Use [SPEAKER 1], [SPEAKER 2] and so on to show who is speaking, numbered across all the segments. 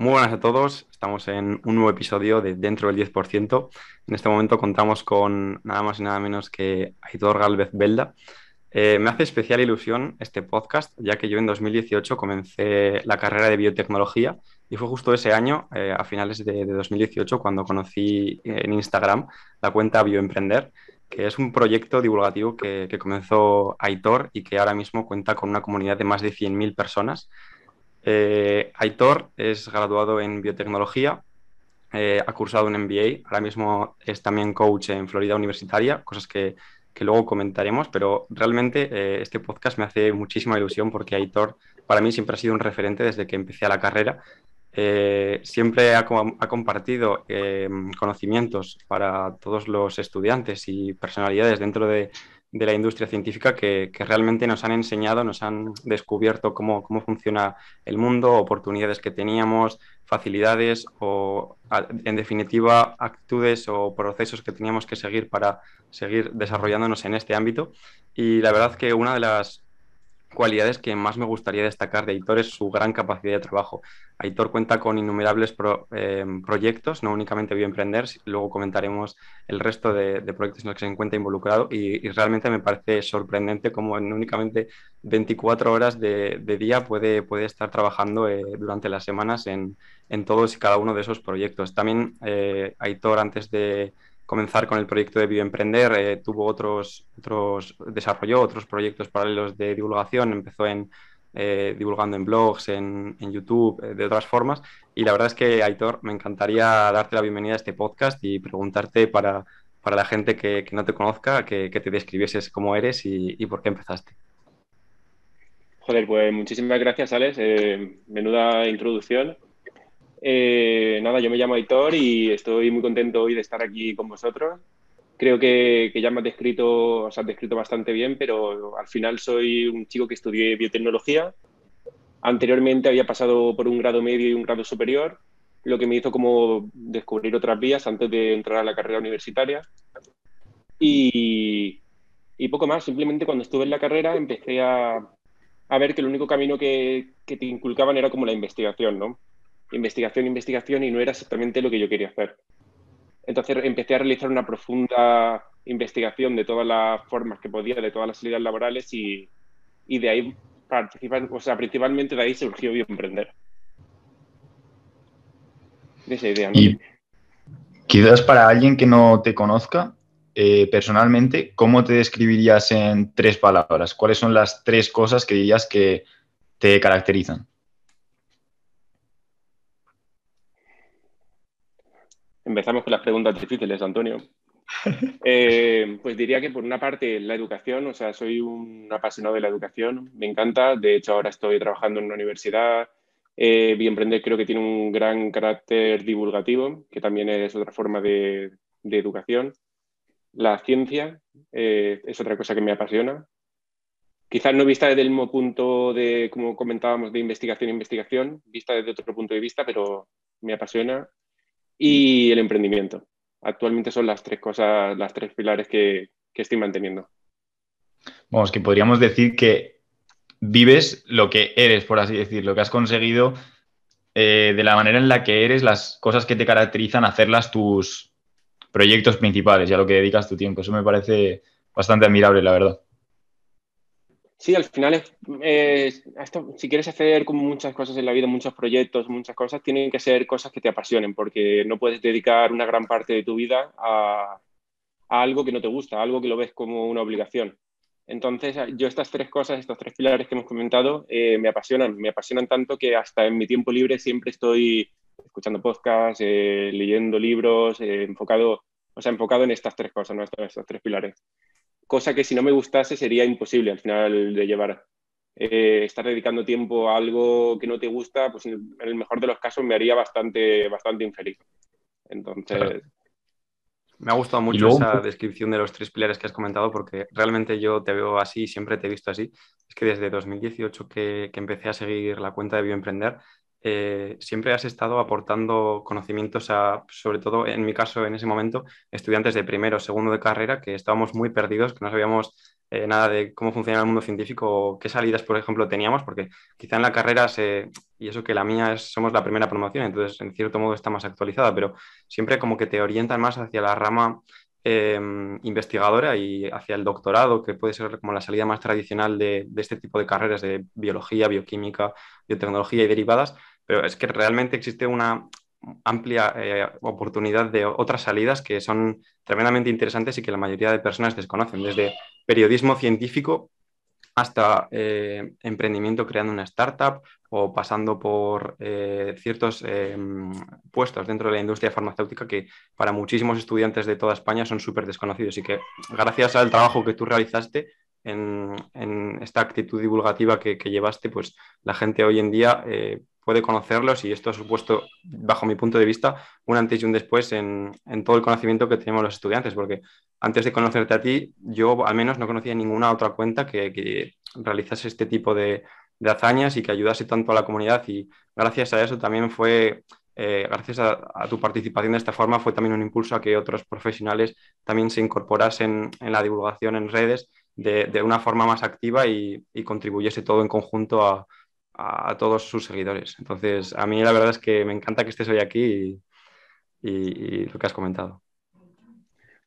[SPEAKER 1] Muy buenas a todos, estamos en un nuevo episodio de Dentro del 10%. En este momento contamos con nada más y nada menos que Aitor Galvez Belda. Eh, me hace especial ilusión este podcast, ya que yo en 2018 comencé la carrera de biotecnología y fue justo ese año, eh, a finales de, 2018, cuando conocí en Instagram la cuenta Bioemprender, que es un proyecto divulgativo que, que comenzó Aitor y que ahora mismo cuenta con una comunidad de más de 100.000 personas eh, Aitor es graduado en biotecnología, eh, ha cursado un MBA, ahora mismo es también coach en Florida Universitaria, cosas que, luego comentaremos, pero realmente eh, este podcast me hace muchísima ilusión porque Aitor para mí siempre ha sido un referente desde que empecé a la carrera. siempre ha compartido conocimientos para todos los estudiantes y personalidades dentro de, de la industria científica que, realmente nos han enseñado, nos han descubierto cómo, funciona el mundo, oportunidades que teníamos, facilidades o, en definitiva, actitudes o procesos que teníamos que seguir para seguir desarrollándonos en este ámbito. Y la verdad que una de las cualidades que más me gustaría destacar de Aitor es su gran capacidad de trabajo. Aitor cuenta con innumerables eh, proyectos, no únicamente Bioemprender, luego comentaremos el resto de, proyectos en los que se encuentra involucrado y, realmente me parece sorprendente cómo en únicamente 24 horas de, día puede, puede estar trabajando eh, durante las semanas en, todos y cada uno de esos proyectos. También eh, Aitor, antes de comenzar con el proyecto de Bioemprender, eh, tuvo otros, otros, desarrolló otros proyectos paralelos de divulgación, empezó en, eh, divulgando en blogs, en, YouTube, eh, de otras formas. Y la verdad es que, Aitor, me encantaría darte la bienvenida a este podcast y preguntarte para, para la gente que, no te conozca, que, te describieses cómo eres y, por qué empezaste.
[SPEAKER 2] Joder, pues muchísimas gracias, Alex. menuda introducción. Eh, nada, yo me llamo Aitor y estoy muy contento hoy de estar aquí con vosotros. Creo que, ya me has descrito, os has descrito bastante bien, pero al final soy un chico que estudié biotecnología. Anteriormente había pasado por un grado medio y un grado superior, lo que me hizo como descubrir otras vías antes de entrar a la carrera universitaria. Y, poco más, simplemente cuando estuve en la carrera empecé a, ver que el único camino que, que te inculcaban era como la investigación, ¿no? Investigación, investigación y no era exactamente lo que yo quería hacer. Entonces empecé a realizar una profunda investigación de todas las formas que podía, de todas las salidas laborales y, y de ahí o sea, principalmente de ahí surgió Bioemprender.
[SPEAKER 3] De esa idea. Y quizás para alguien que no te conozca, eh, personalmente, ¿cómo te describirías en tres palabras? ¿Cuáles son las tres cosas que dirías que te caracterizan?
[SPEAKER 2] Empezamos con las preguntas difíciles, Antonio. Eh, pues diría que por una parte la educación, o sea, soy un apasionado de la educación, me encanta, de hecho ahora estoy trabajando en una universidad, eh, Bioemprender creo que tiene un gran carácter divulgativo, que también es otra forma de, educación. La ciencia eh, es otra cosa que me apasiona. Quizás no vista desde el mismo punto de, como comentábamos, de investigación investigación, vista desde otro punto de vista, pero me apasiona y el emprendimiento. Actualmente son las tres cosas, las tres pilares que, estoy manteniendo.
[SPEAKER 3] Vamos, que podríamos decir que vives lo que eres, por así decirlo, que has conseguido eh, de la manera en la que eres, las cosas que te caracterizan, hacerlas tus proyectos principales y a lo que dedicas tu tiempo. Eso me parece bastante admirable, la verdad.
[SPEAKER 2] Sí, al final es, si quieres hacer como muchas cosas en la vida, muchos proyectos, muchas cosas, tienen que ser cosas que te apasionen, porque no puedes dedicar una gran parte de tu vida a, algo que no te gusta, a algo que lo ves como una obligación. Entonces, yo estas tres cosas, estos tres pilares que hemos comentado, eh, me apasionan, me apasionan tanto que hasta en mi tiempo libre siempre estoy escuchando podcasts, eh, leyendo libros, eh, enfocado, o sea, enfocado en estas tres cosas, ¿no? estos tres pilares cosa que si no me gustase sería imposible al final de llevar. Eh, estar dedicando tiempo a algo que no te gusta, pues en el mejor de los casos me haría bastante, bastante infeliz. Entonces...
[SPEAKER 1] Me ha gustado mucho esa descripción de los tres pilares que has comentado porque realmente yo te veo así, siempre te he visto así. Es que desde 2018 que, que empecé a seguir la cuenta de Bioemprender, eh, siempre has estado aportando conocimientos a, sobre todo en mi caso en ese momento, estudiantes de primero o segundo de carrera que estábamos muy perdidos, que no sabíamos eh, nada de cómo funciona el mundo científico, qué salidas, por ejemplo, teníamos, porque quizá en la carrera, se, y eso que la mía es, somos la primera promoción, entonces en cierto modo está más actualizada, pero siempre como que te orientan más hacia la rama em, investigadora y hacia el doctorado, que puede ser como la salida más tradicional de, este tipo de carreras de biología, bioquímica, biotecnología y derivadas, pero es que realmente existe una amplia eh, oportunidad de otras salidas que son tremendamente interesantes y que la mayoría de personas desconocen, desde periodismo científico hasta eh, emprendimiento creando una startup o pasando por eh, ciertos puestos dentro de la industria farmacéutica que para muchísimos estudiantes de toda España son súper desconocidos y que gracias al trabajo que tú realizaste en, esta actitud divulgativa que, llevaste, pues la gente hoy en día puede conocerlos y esto ha supuesto, bajo mi punto de vista, un antes y un después en, todo el conocimiento que tenemos los estudiantes, porque antes de conocerte a ti, yo al menos no conocía ninguna otra cuenta que, realizase este tipo de, hazañas y que ayudase tanto a la comunidad y gracias a eso también fue, eh, gracias a, tu participación de esta forma, fue también un impulso a que otros profesionales también se incorporasen en la divulgación en redes de, una forma más activa y contribuyese todo en conjunto a a, todos sus seguidores. Entonces, a mí la verdad es que me encanta que estés hoy aquí y, lo que has comentado.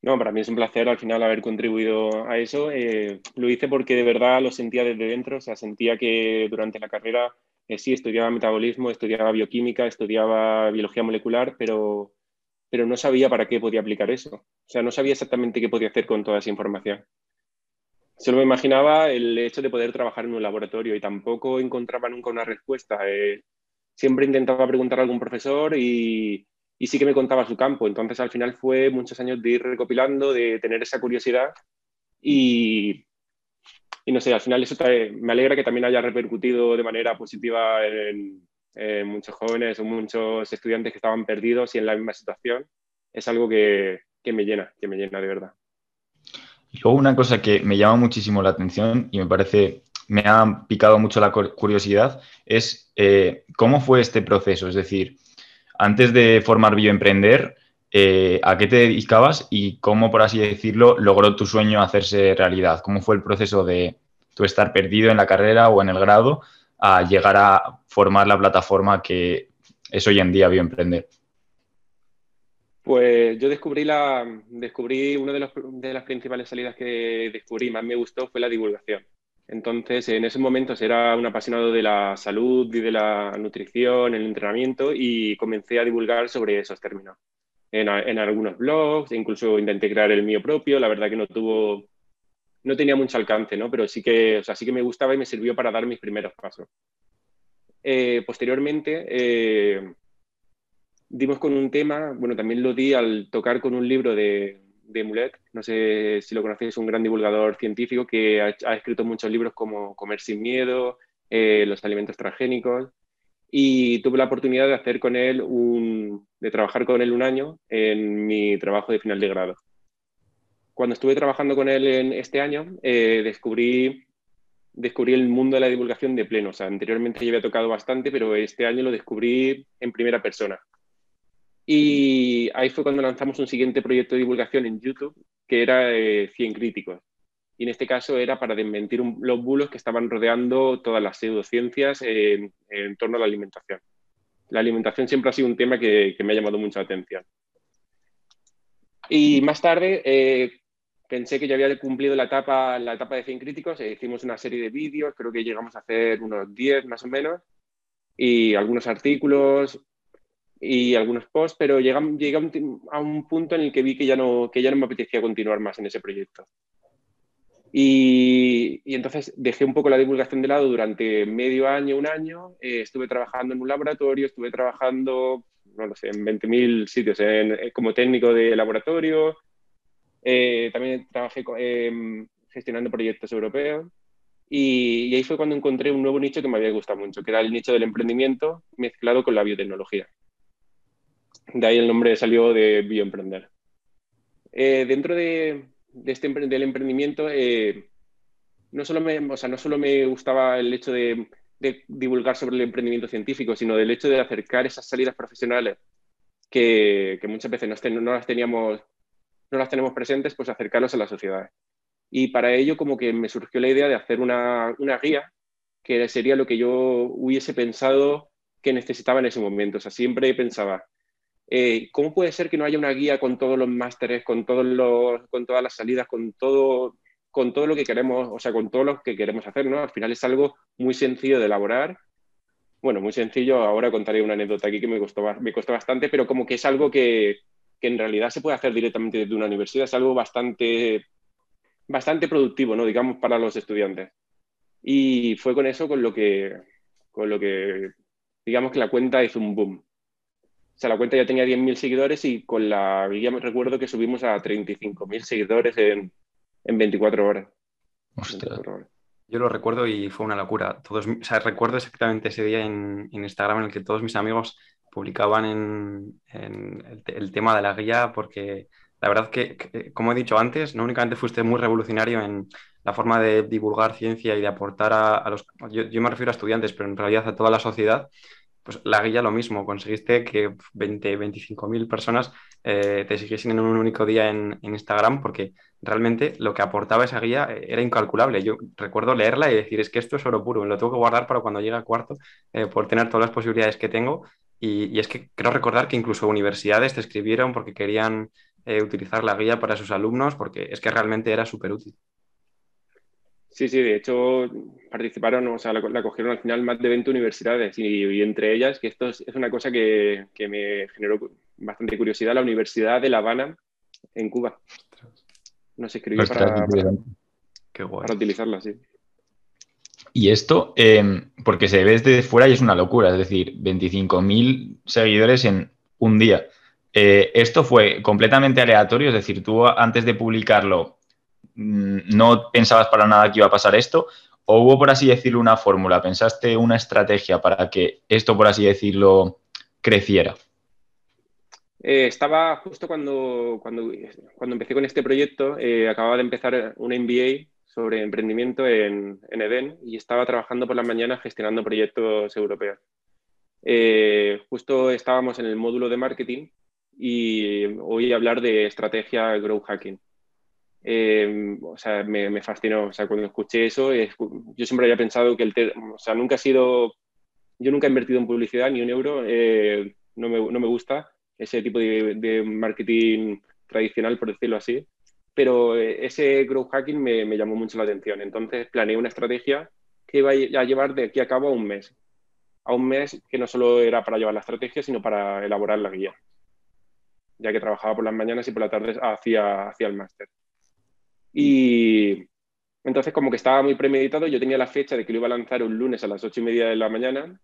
[SPEAKER 2] No, para mí es un placer al final haber contribuido a eso. Eh, lo hice porque de verdad lo sentía desde dentro, o sea, sentía que durante la carrera eh, sí estudiaba metabolismo, estudiaba bioquímica, estudiaba biología molecular, pero, pero no sabía para qué podía aplicar eso. O sea, no sabía exactamente qué podía hacer con toda esa información. Solo me imaginaba el hecho de poder trabajar en un laboratorio y tampoco encontraba nunca una respuesta. Eh, siempre intentaba preguntar a algún profesor y, sí que me contaba su campo. Entonces al final fue muchos años de ir recopilando, de tener esa curiosidad y, no sé, al final eso me alegra que también haya repercutido de manera positiva en, muchos jóvenes o muchos estudiantes que estaban perdidos y en la misma situación. Es algo que me llena, que me llena de verdad.
[SPEAKER 3] Y luego una cosa que me llama muchísimo la atención y me parece, me ha picado mucho la curiosidad, es eh, cómo fue este proceso. Es decir, antes de formar Bioemprender, eh, ¿a qué te dedicabas y cómo, por así decirlo, logró tu sueño hacerse realidad? ¿Cómo fue el proceso de tú estar perdido en la carrera o en el grado a llegar a formar la plataforma que es hoy en día Bioemprender?
[SPEAKER 2] Pues yo descubrí, la, descubrí una de, de, las principales salidas que descubrí, más me gustó, fue la divulgación. Entonces, en ese momento era un apasionado de la salud y de la nutrición, el entrenamiento, y comencé a divulgar sobre esos términos. En, en algunos blogs, incluso intenté crear el mío propio, la verdad que no tuvo, no tenía mucho alcance, ¿no? Pero sí que, o sea, sí que me gustaba y me sirvió para dar mis primeros pasos. Eh, posteriormente, eh, dimos con un tema, bueno, también lo di al tocar con un libro de, de Mulet, no sé si lo conocéis, un gran divulgador científico que ha, escrito muchos libros como Comer sin miedo, eh, Los alimentos transgénicos, y tuve la oportunidad de hacer con él un, de trabajar con él un año en mi trabajo de final de grado. Cuando estuve trabajando con él en este año, eh, descubrí, descubrí el mundo de la divulgación de pleno. O sea, anteriormente ya había tocado bastante, pero este año lo descubrí en primera persona. Y ahí fue cuando lanzamos un siguiente proyecto de divulgación en YouTube, que era 100 críticos. Y en este caso era para desmentir los bulos que estaban rodeando todas las pseudociencias en, torno a la alimentación. La alimentación siempre ha sido un tema que, me ha llamado mucha atención. Y más tarde eh, pensé que ya había cumplido la etapa, la etapa de 100 críticos, e hicimos una serie de vídeos, creo que llegamos a hacer unos 10 más o menos, y algunos artículos, y algunos posts, pero llegué, a un punto en el que vi que ya, no, que ya no me apetecía continuar más en ese proyecto. Y, y entonces dejé un poco la divulgación de lado durante medio año, un año. Eh, estuve trabajando en un laboratorio, estuve trabajando, no lo sé, en 20.000 sitios eh, como técnico de laboratorio. Eh, también trabajé em, gestionando proyectos europeos. Y, y, ahí fue cuando encontré un nuevo nicho que me había gustado mucho, que era el nicho del emprendimiento mezclado con la biotecnología. De ahí el nombre salió de Bioemprender. Eh, dentro de, este del emprendimiento, eh, no, solo me, o sea, no solo me gustaba el hecho de, divulgar sobre el emprendimiento científico, sino del hecho de acercar esas salidas profesionales que, muchas veces no, las teníamos, no las tenemos presentes, pues acercarlos a la sociedad. Y para ello como que me surgió la idea de hacer una, una guía, que sería lo que yo hubiese pensado que necesitaba en ese momento. O sea, siempre pensaba, eh, ¿cómo puede ser que no haya una guía con todos los másteres, con, todos los, con todas las salidas, con todo, con todo lo que queremos, o sea, con todo lo que queremos hacer, ¿no? Al final es algo muy sencillo de elaborar. Bueno, muy sencillo, ahora contaré una anécdota aquí que me costó, me costó bastante, pero como que es algo que, que en realidad se puede hacer directamente desde una universidad, es algo bastante, bastante productivo, ¿no? Digamos, para los estudiantes. Y fue con eso con lo que, con lo que digamos que la cuenta hizo un boom. O sea, la cuenta ya tenía 10.000 seguidores y con la guía me recuerdo que subimos a 35.000 seguidores en, en 24 horas.
[SPEAKER 1] Yo lo recuerdo y fue una locura. Todos, o sea, recuerdo exactamente ese día en, en, Instagram en el que todos mis amigos publicaban en, en el, el, tema de la guía porque la verdad que, que, como he dicho antes, no únicamente fuiste muy revolucionario en la forma de divulgar ciencia y de aportar a, a los... Yo, yo, me refiero a estudiantes, pero en realidad a toda la sociedad, pues la guía lo mismo, conseguiste que 20, 25 mil personas eh, te siguiesen en un único día en, Instagram porque realmente lo que aportaba esa guía eh, era incalculable. Yo recuerdo leerla y decir, es que esto es oro puro, lo tengo que guardar para cuando llegue a cuarto eh, por tener todas las posibilidades que tengo. Y, es que creo recordar que incluso universidades te escribieron porque querían utilizar la guía para sus alumnos porque es que realmente era súper útil.
[SPEAKER 2] Sí, sí, de hecho participaron, o sea, la, la, cogieron al final más de 20 universidades y, y entre ellas, que esto es, es una cosa que, que, me generó bastante curiosidad, la Universidad de La Habana en Cuba. Nos escribió para, para, para, utilizarla, sí.
[SPEAKER 3] Y esto, eh, porque se ve desde fuera y es una locura, es decir, 25.000 seguidores en un día. Eh, esto fue completamente aleatorio, es decir, tú antes de publicarlo no pensabas para nada que iba a pasar esto? ¿O hubo, por así decirlo, una fórmula? ¿Pensaste una estrategia para que esto, por así decirlo, creciera?
[SPEAKER 2] Eh, estaba justo cuando, cuando, cuando, empecé con este proyecto, eh, acababa de empezar un MBA sobre emprendimiento en, en, Eden y estaba trabajando por las mañanas gestionando proyectos europeos. Eh, justo estábamos en el módulo de marketing y oí hablar de estrategia growth hacking. Eh, o sea, me, me, fascinó. O sea, cuando escuché eso, es, yo siempre había pensado que el, o sea, nunca ha sido, yo nunca he invertido en publicidad ni un euro, eh, no, me, no, me, gusta ese tipo de, de, marketing tradicional, por decirlo así, pero ese growth hacking me, me, llamó mucho la atención. Entonces planeé una estrategia que iba a llevar de aquí a cabo a un mes. A un mes que no solo era para llevar la estrategia, sino para elaborar la guía, ya que trabajaba por las mañanas y por la tarde hacía, hacía el máster. Y entonces como que estaba muy premeditado, yo tenía la fecha de que lo iba a lanzar un lunes a las ocho y media de la mañana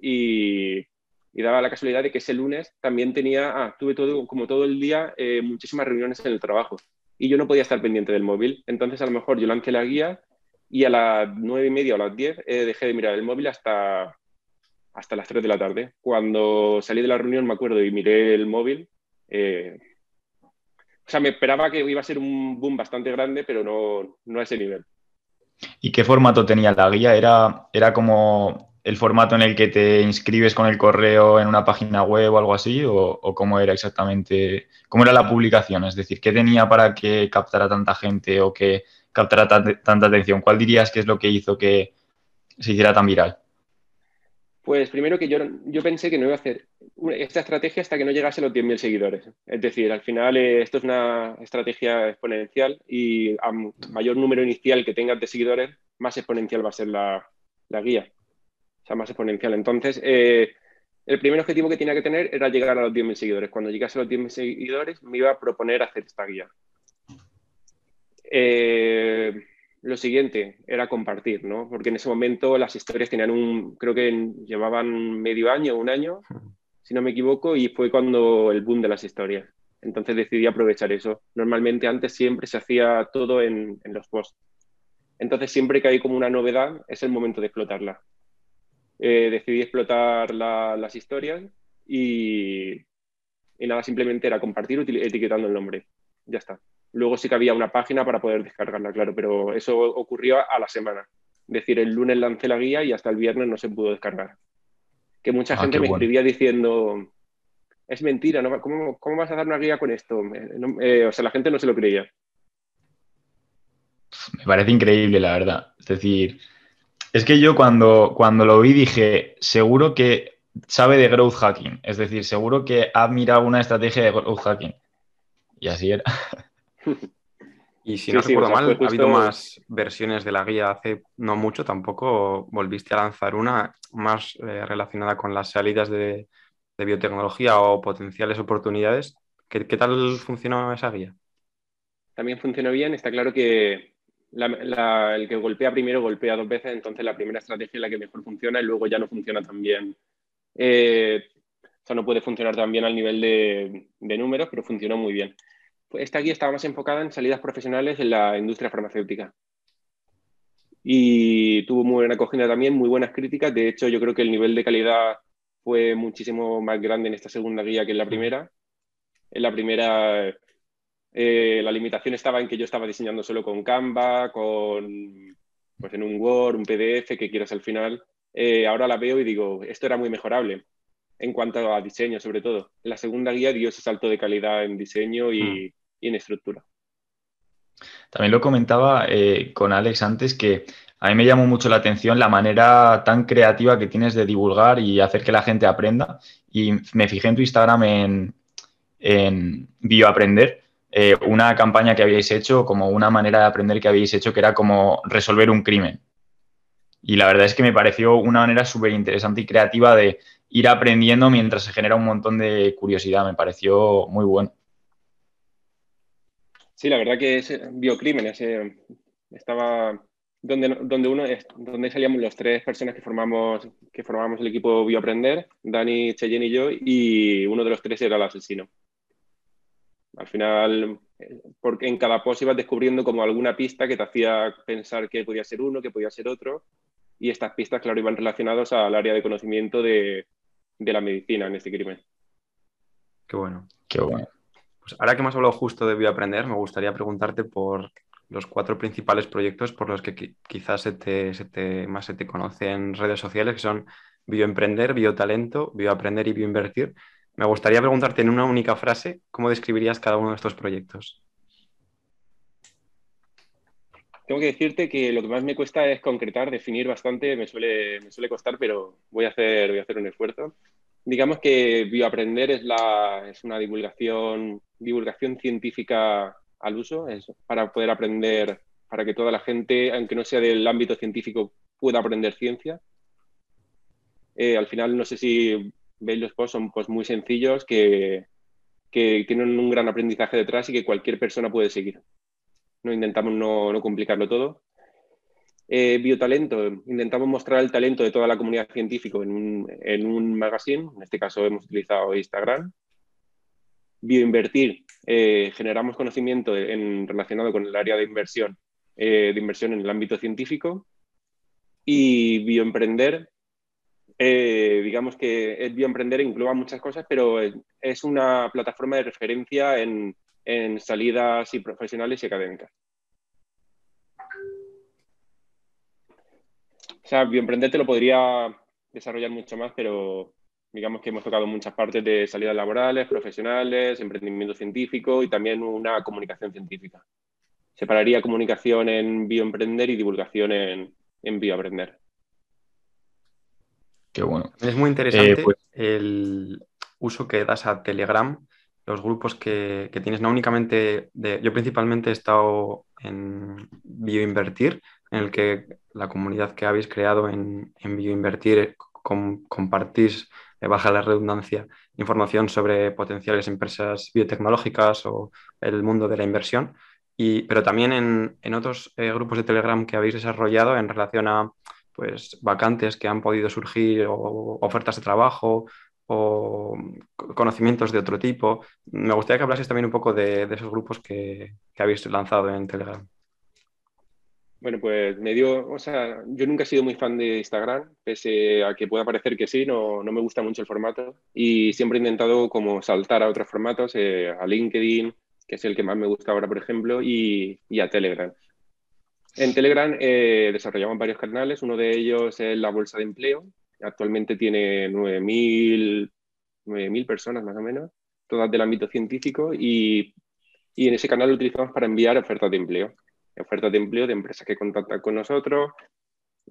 [SPEAKER 2] y, daba la casualidad de que ese lunes también tenía, ah, tuve todo, como todo el día eh, muchísimas reuniones en el trabajo y yo no podía estar pendiente del móvil. Entonces a lo mejor yo lancé la guía y a las nueve y media o las diez eh, dejé de mirar el móvil hasta, hasta las tres de la tarde. Cuando salí de la reunión me acuerdo y miré el móvil. Eh, o sea, me esperaba que iba a ser un boom bastante grande, pero no, no a ese nivel.
[SPEAKER 3] ¿Y qué formato tenía la guía? ¿Era, ¿Era como el formato en el que te inscribes con el correo en una página web o algo así? ¿O, o cómo era exactamente? ¿Cómo era la publicación? Es decir, ¿qué tenía para que captara tanta gente o que captara tanta atención? ¿Cuál dirías que es lo que hizo que se hiciera tan viral?
[SPEAKER 2] Pues primero que yo, yo pensé que no iba a hacer esta estrategia hasta que no llegase a los 10.000 seguidores. Es decir, al final eh, esto es una estrategia exponencial y a mayor número inicial que tengas de seguidores, más exponencial va a ser la, la guía. O sea, más exponencial. Entonces, eh, el primer objetivo que tenía que tener era llegar a los 10.000 seguidores. Cuando llegase a los 10.000 seguidores, me iba a proponer hacer esta guía. Eh, lo siguiente era compartir, ¿no? Porque en ese momento las historias tenían un, creo que llevaban medio año, un año, si no me equivoco, y fue cuando el boom de las historias. Entonces decidí aprovechar eso. Normalmente antes siempre se hacía todo en, los posts. Entonces siempre que hay como una novedad es el momento de explotarla. Eh, decidí explotar la, las historias y, y nada, simplemente era compartir etiquetando el nombre. Ya está. Luego sí que había una página para poder descargarla, claro, pero eso ocurrió a la semana. Es decir, el lunes lancé la guía y hasta el viernes no se pudo descargar. Que mucha ah, gente me bueno. escribía diciendo, es mentira, ¿no? ¿Cómo, ¿Cómo, vas a dar una guía con esto? Eh, no, eh, o sea, la gente no se lo creía.
[SPEAKER 3] Me parece increíble, la verdad. Es decir, es que yo cuando, cuando lo vi dije, seguro que sabe de growth hacking. Es decir, seguro que ha mirado una estrategia de growth hacking. Y así era.
[SPEAKER 1] Y si no recuerdo mal, ha habido más versiones de la guía hace no mucho, tampoco volviste a lanzar una más eh, relacionada con las salidas de, biotecnología o potenciales oportunidades. ¿Qué, tal funcionó esa guía?
[SPEAKER 2] También funcionó bien. Está claro que el que golpea primero golpea dos veces, entonces la primera estrategia es la que mejor funciona y luego ya no funciona tan bien. Eh, o sea, no puede funcionar tan bien al nivel de, de números, pero funcionó muy bien. Esta guía estaba más enfocada en salidas profesionales en la industria farmacéutica. Y tuvo muy buena acogida también, muy buenas críticas. De hecho, yo creo que el nivel de calidad fue muchísimo más grande en esta segunda guía que en la primera. En la primera, eh, la limitación estaba en que yo estaba diseñando solo con Canva, con pues en un Word, un PDF, que quieras al final. Eh, ahora la veo y digo, esto era muy mejorable en cuanto a diseño, sobre todo. La segunda guía dio ese salto de calidad en diseño y, mm y en estructura.
[SPEAKER 3] También lo comentaba eh, con Alex antes que a mí me llamó mucho la atención la manera tan creativa que tienes de divulgar y hacer que la gente aprenda. Y me fijé en tu Instagram en, en Bioaprender, eh, una campaña que habíais hecho, como una manera de aprender que habéis hecho, que era como resolver un crimen. Y la verdad es que me pareció una manera súper interesante y creativa de ir aprendiendo mientras se genera un montón de curiosidad. Me pareció muy bueno.
[SPEAKER 2] Sí, la verdad que ese biocrimen, ese estaba donde, donde uno donde salíamos los tres personas que formamos que formamos el equipo Bioaprender, Dani, Cheyenne y yo, y uno de los tres era el asesino. Al final, porque en cada post ibas descubriendo como alguna pista que te hacía pensar que podía ser uno, que podía ser otro, y estas pistas, claro, iban relacionadas al área de conocimiento de, de la medicina en este crimen.
[SPEAKER 1] Qué bueno.
[SPEAKER 3] Qué bueno.
[SPEAKER 1] Ahora que hemos hablado justo de Bioaprender, me gustaría preguntarte por los cuatro principales proyectos por los que quizás más se te conoce en redes sociales, que son Bioemprender, Biotalento, Bioaprender y Bioinvertir. Me gustaría preguntarte en una única frase, ¿cómo describirías cada uno de estos proyectos?
[SPEAKER 2] Tengo que decirte que lo que más me cuesta es concretar, definir bastante, me suele, costar, pero voy a hacer un esfuerzo. Digamos que Bioaprender es, la, es una divulgación divulgación científica al uso, es para poder aprender, para que toda la gente, aunque no sea del ámbito científico, pueda aprender ciencia. Eh, al final, no sé si veis los posts, son posts muy sencillos que, que, tienen un gran aprendizaje detrás y que cualquier persona puede seguir. No intentamos no, no complicarlo todo. Eh, biotalento, intentamos mostrar el talento de toda la comunidad científica en un, en un magazine, en este caso hemos utilizado Instagram, bioinvertir, eh, generamos conocimiento en, relacionado con el área de inversión, eh, de inversión en el ámbito científico. Y bioemprender, digamos que bioemprender engloba muchas cosas, pero es una plataforma de referencia en, en salidas y profesionales y académicas. Sea, bioemprender te lo podría desarrollar mucho más, pero digamos que hemos tocado muchas partes de salidas laborales, profesionales, emprendimiento científico y también una comunicación científica. Separaría comunicación en bioemprender y divulgación en, en bioaprender.
[SPEAKER 3] Qué bueno.
[SPEAKER 1] Es muy interesante eh, pues el uso que das a Telegram, los grupos que, tienes, no únicamente de, yo principalmente he estado en Bioinvertir, en el que la comunidad que habéis creado en, en Bioinvertir compartís baja la redundancia, información sobre potenciales empresas biotecnológicas o el mundo de la inversión, y, pero también en, otros eh, grupos de Telegram que habéis desarrollado en relación a pues, vacantes que han podido surgir o ofertas de trabajo o conocimientos de otro tipo. Me gustaría que hablases también un poco de, esos grupos que habéis lanzado en Telegram.
[SPEAKER 2] Bueno, pues me dio, o sea, yo nunca he sido muy fan de Instagram, pese a que pueda parecer que sí, no, no me gusta mucho el formato. Y siempre he intentado como saltar a otros formatos, eh, a LinkedIn, que es el que más me gusta ahora, por ejemplo, y, y a Telegram. En Telegram eh, desarrollamos varios canales, uno de ellos es la Bolsa de Empleo, actualmente tiene 9.000 personas más o menos, todas del ámbito científico y, y en ese canal lo utilizamos para enviar ofertas de empleo ofertas de empleo de empresas que contactan con nosotros,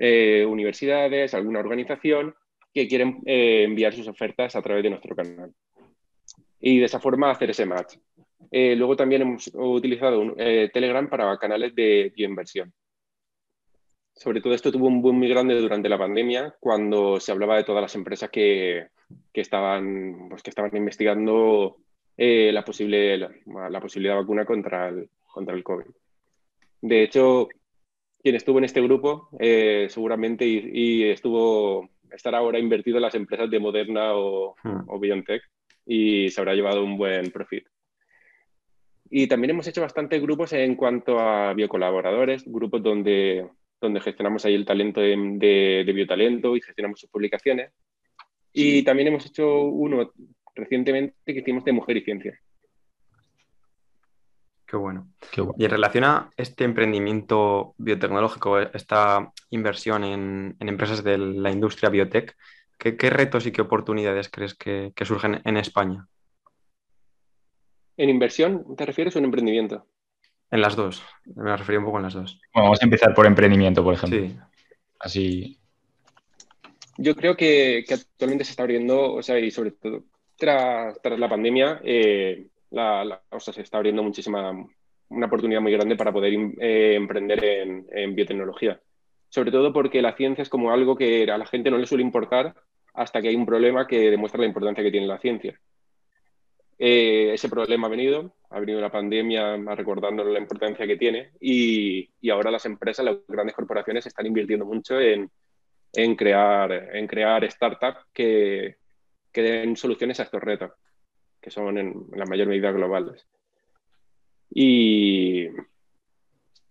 [SPEAKER 2] eh, universidades, alguna organización que quieren eh, enviar sus ofertas a través de nuestro canal. Y de esa forma hacer ese match. Eh, luego también hemos utilizado Telegram para canales de bioinversión. Sobre todo esto tuvo un boom muy grande durante la pandemia, cuando se hablaba de todas las empresas que, estaban, pues, que estaban investigando la, posible, la, posibilidad de vacuna contra el, contra el COVID. De hecho, quien estuvo en este grupo eh, seguramente y, estuvo estará ahora invertido en las empresas de Moderna o, hmm. o BioNTech y se habrá llevado un buen profit. Y también hemos hecho bastantes grupos en cuanto a biocolaboradores, grupos donde, donde gestionamos ahí el talento de, de biotalento y gestionamos sus publicaciones. Y también hemos hecho uno recientemente que hicimos de mujer y ciencia.
[SPEAKER 1] Qué bueno. Y en relación a este emprendimiento biotecnológico, esta inversión en, empresas de la industria biotech, ¿qué, retos y qué oportunidades crees que, surgen en España?
[SPEAKER 2] ¿En inversión te refieres o en emprendimiento?
[SPEAKER 1] En las dos. Me refería un poco en las dos.
[SPEAKER 3] vamos a empezar por emprendimiento, por ejemplo. Sí. Así.
[SPEAKER 2] Yo creo que, actualmente se está abriendo, o sea, y sobre todo tras, la pandemia, eh, la, se está abriendo muchísima, una oportunidad muy grande para poder eh, emprender en, biotecnología. Sobre todo porque la ciencia es como algo que a la gente no le suele importar hasta que hay un problema que demuestra la importancia que tiene la ciencia. Eh, ese problema ha venido, ha venido la pandemia recordando la importancia que tiene y, ahora las empresas, las grandes corporaciones están invirtiendo mucho en, crear, en crear startups que, que den soluciones a estos retos que son en, la mayor medida globales. Y,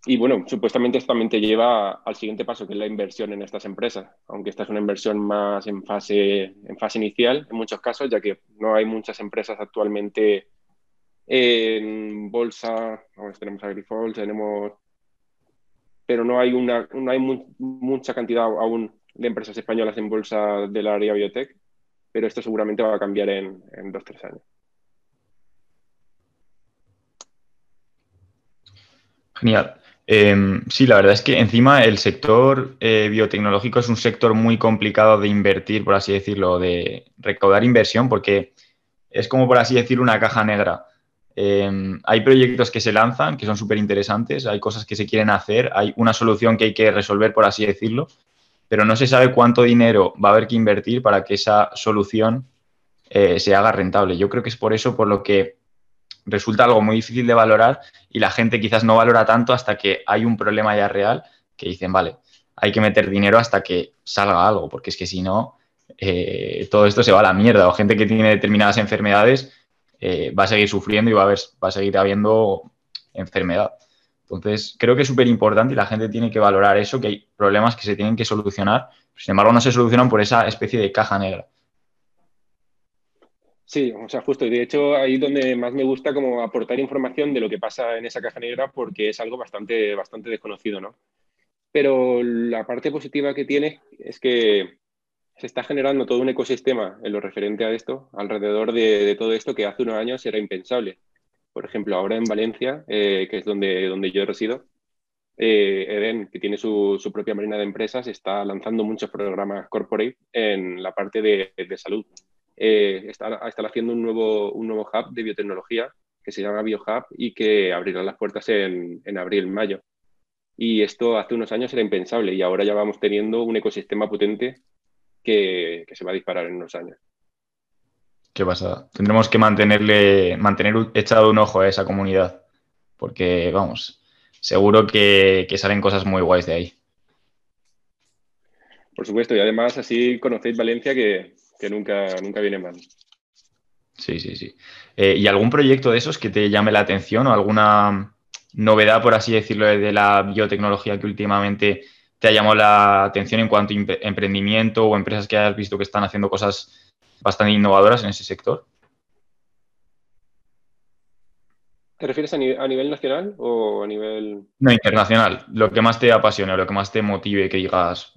[SPEAKER 2] y bueno, supuestamente esto también te lleva al siguiente paso, que es la inversión en estas empresas, aunque esta es una inversión más en fase, en fase inicial, en muchos casos, ya que no hay muchas empresas actualmente en bolsa, tenemos Agrifold, tenemos... pero no hay, una, no hay mucha cantidad aún de empresas españolas en bolsa del área biotech, pero esto seguramente va a cambiar en, en dos, tres años.
[SPEAKER 3] Genial. Em, sí, la verdad es que encima el sector eh, biotecnológico es un sector muy complicado de invertir, por así decirlo, de recaudar inversión, porque es como, por así decirlo, una caja negra. Em, hay proyectos que se lanzan, que son súper interesantes, hay cosas que se quieren hacer, hay una solución que hay que resolver, por así decirlo, pero no se sabe cuánto dinero va a haber que invertir para que esa solución eh, se haga rentable. Yo creo que es por eso por lo que resulta algo muy difícil de valorar y la gente quizás no valora tanto hasta que hay un problema ya real que dicen, vale, hay que meter dinero hasta que salga algo, porque es que si no, eh, todo esto se va a la mierda. O gente que tiene determinadas enfermedades eh, va a seguir sufriendo y va a, haber, va a seguir habiendo enfermedad. Entonces, creo que es súper importante y la gente tiene que valorar eso, que hay problemas que se tienen que solucionar, sin embargo, no se solucionan por esa especie de caja negra.
[SPEAKER 2] Sí, o sea, justo. De hecho, ahí donde más me gusta como aportar información de lo que pasa en esa caja negra porque es algo bastante, bastante desconocido, ¿no? Pero la parte positiva que tiene es que se está generando todo un ecosistema en lo referente a esto, alrededor de, todo esto que hace unos años era impensable. Por ejemplo, ahora en Valencia, eh, que es donde, donde yo resido, eh, Eden, que tiene su, su, propia marina de empresas, está lanzando muchos programas corporate en la parte de, de salud eh, están, haciendo un nuevo, un nuevo hub de biotecnología que se llama BioHub y que abrirá las puertas en, en abril, mayo. Y esto hace unos años era impensable y ahora ya vamos teniendo un ecosistema potente que, que se va a disparar en unos años.
[SPEAKER 3] Qué pasada. Tendremos que mantenerle, mantener echado un ojo a esa comunidad, porque vamos, seguro que, que salen cosas muy guays de ahí.
[SPEAKER 2] Por supuesto, y además así conocéis Valencia que, que nunca, nunca viene mal.
[SPEAKER 3] Sí, sí, sí. Eh, ¿Y algún proyecto de esos que te llame la atención o alguna novedad, por así decirlo, de la biotecnología que últimamente te ha llamado la atención en cuanto a emprendimiento o empresas que hayas visto que están haciendo cosas bastante innovadoras en ese sector?
[SPEAKER 2] ¿Te refieres a, nivel, nacional o a nivel...?
[SPEAKER 3] No, internacional. Lo que más te apasione, lo que más te motive, que digas,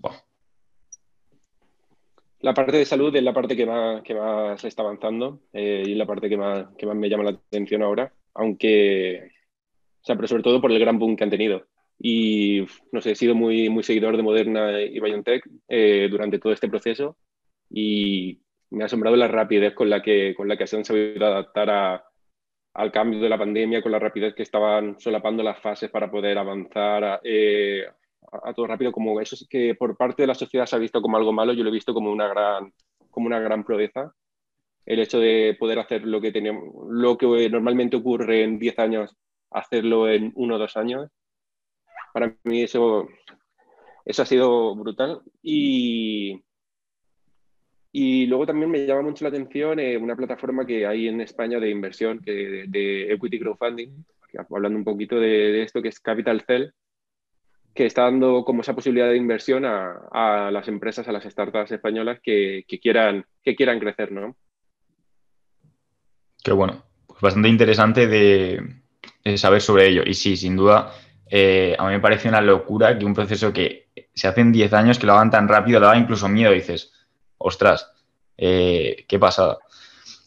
[SPEAKER 2] la parte de salud es la parte que más, que más está avanzando eh, y la parte que más, que más me llama la atención ahora, aunque, o sea, pero sobre todo por el gran boom que han tenido. y no sé, he sido muy, muy seguidor de Moderna y BioNTech eh, durante todo este proceso y me ha asombrado la rapidez con la que, con la que se han sabido adaptar a, al cambio de la pandemia, con la rapidez que estaban solapando las fases para poder avanzar eh, a, todo rápido. Como eso es que por parte de la sociedad se ha visto como algo malo, yo lo he visto como una gran, como una gran proeza. El hecho de poder hacer lo que, tenemos, lo que normalmente ocurre en 10 años, hacerlo en uno o dos años, para mí eso, eso ha sido brutal. Y, y luego también me llama mucho la atención eh, una plataforma que hay en España de inversión, que, de, equity crowdfunding, hablando un poquito de, esto, que es Capital Cell, que está dando como esa posibilidad de inversión a, las empresas, a las startups españolas que, quieran, que quieran crecer, ¿no?
[SPEAKER 3] Qué bueno. Pues bastante interesante de, saber sobre ello. Y sí, sin duda, eh, a mí me parece una locura que un proceso que se hace en 10 años, que lo hagan tan rápido, da incluso miedo. Dices, ostras, eh, qué pasada.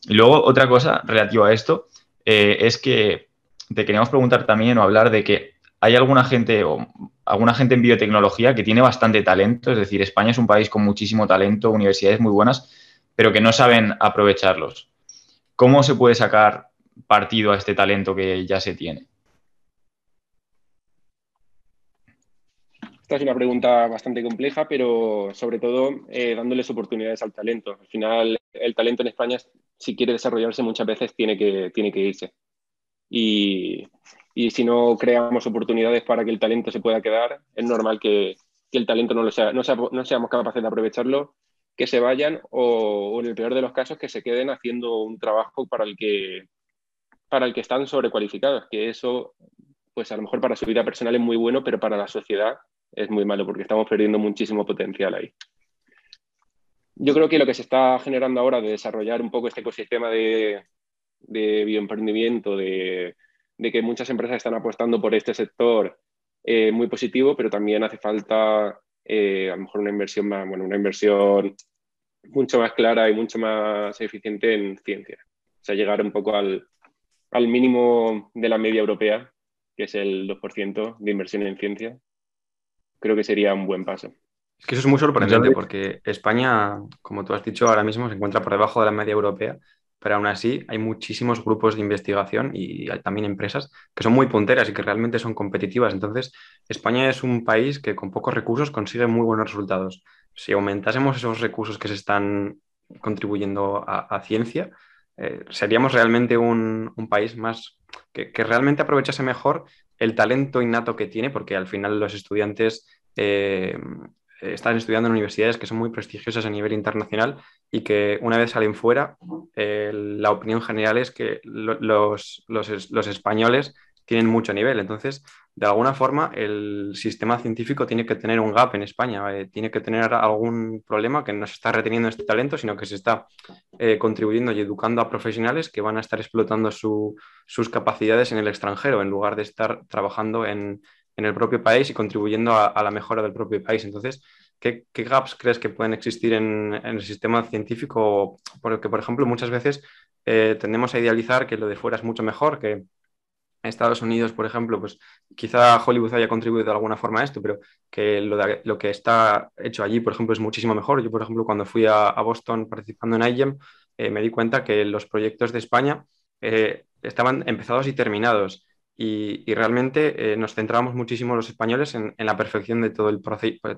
[SPEAKER 3] Y luego otra cosa relativa a esto eh, es que te queríamos preguntar también o hablar de que hay alguna gente o alguna gente en biotecnología que tiene bastante talento, es decir, España es un país con muchísimo talento, universidades muy buenas, pero que no saben aprovecharlos. ¿Cómo se puede sacar partido a este talento que ya se tiene?
[SPEAKER 2] Esta es una pregunta bastante compleja, pero sobre todo eh, dándoles oportunidades al talento. Al final, el talento en España, si quiere desarrollarse, muchas veces tiene que, tiene que irse. Y, y si no creamos oportunidades para que el talento se pueda quedar, es normal que, el talento no, lo sea, no, seamos capaces de aprovecharlo, que se vayan o, en el peor de los casos, que se queden haciendo un trabajo para el que, para el que están sobrecualificados, que eso, pues a lo mejor para su vida personal es muy bueno, pero para la sociedad es muy malo porque estamos perdiendo muchísimo potencial ahí. Yo creo que lo que se está generando ahora de desarrollar un poco este ecosistema de, de bioemprendimiento, de, de, que muchas empresas están apostando por este sector eh, muy positivo, pero también hace falta eh, a lo mejor una inversión más, bueno, una inversión mucho más clara y mucho más eficiente en ciencia. O sea, llegar un poco al, al mínimo de la media europea, que es el 2% de inversión en ciencia, creo que sería un buen paso.
[SPEAKER 1] Es que eso es muy sorprendente porque España, como tú has dicho, ahora mismo se encuentra por debajo de la media europea, pero aún así hay muchísimos grupos de investigación y hay también empresas que son muy punteras y que realmente son competitivas. Entonces, España es un país que con pocos recursos consigue muy buenos resultados. Si aumentásemos esos recursos que se están contribuyendo a, ciencia, eh, seríamos realmente un, país más que, realmente aprovechase mejor el talento innato que tiene, porque al final los estudiantes eh, están estudiando en universidades que son muy prestigiosas a nivel internacional y que una vez salen fuera, eh, la opinión general es que los, los, españoles tienen mucho nivel. Entonces, de alguna forma, el sistema científico tiene que tener un gap en España, eh, tiene que tener algún problema que no se está reteniendo este talento, sino que se está eh, contribuyendo y educando a profesionales que van a estar explotando sus capacidades en el extranjero, en lugar de estar trabajando en, en el propio país y contribuyendo a, la mejora del propio país. Entonces, ¿qué, gaps crees que pueden existir en, el sistema científico? Porque, por ejemplo, muchas veces eh, tendemos a idealizar que lo de fuera es mucho mejor, que Estados Unidos, por ejemplo, pues quizá Hollywood haya contribuido de alguna forma a esto, pero que lo, lo, que está hecho allí, por ejemplo, es muchísimo mejor. Yo, por ejemplo, cuando fui a, Boston participando en IGEM, eh, me di cuenta que los proyectos de España eh, estaban empezados y terminados y, realmente eh, nos centrábamos muchísimo los españoles en, la perfección de todo, el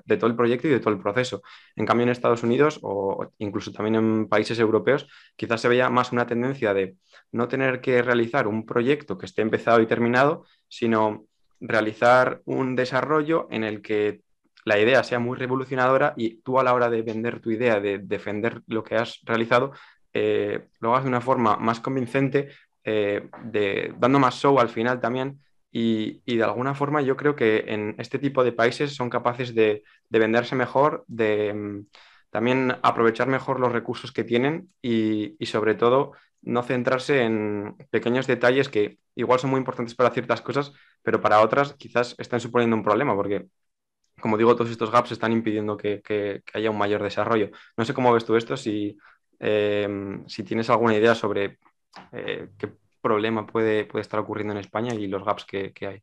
[SPEAKER 1] de todo el proyecto y de todo el proceso. En cambio, en Estados Unidos o incluso también en países europeos, quizás se veía más una tendencia de no tener que realizar un proyecto que esté empezado y terminado, sino realizar un desarrollo en el que la idea sea muy revolucionadora y tú a la hora de vender tu idea, de defender lo que has realizado, eh, lo hagas de una forma más convincente, eh, de, dando más show al final también. Y, de alguna forma yo creo que en este tipo de países son capaces de, venderse mejor, de mm, también aprovechar mejor los recursos que tienen y, sobre todo no centrarse en pequeños detalles que igual son muy importantes para ciertas cosas, pero para otras quizás están suponiendo un problema porque, como digo, todos estos gaps están impidiendo que, haya un mayor desarrollo. No sé cómo ves tú esto, si, eh, si tienes alguna idea sobre eh, qué problema puede, puede estar ocurriendo en España y los gaps que, hay.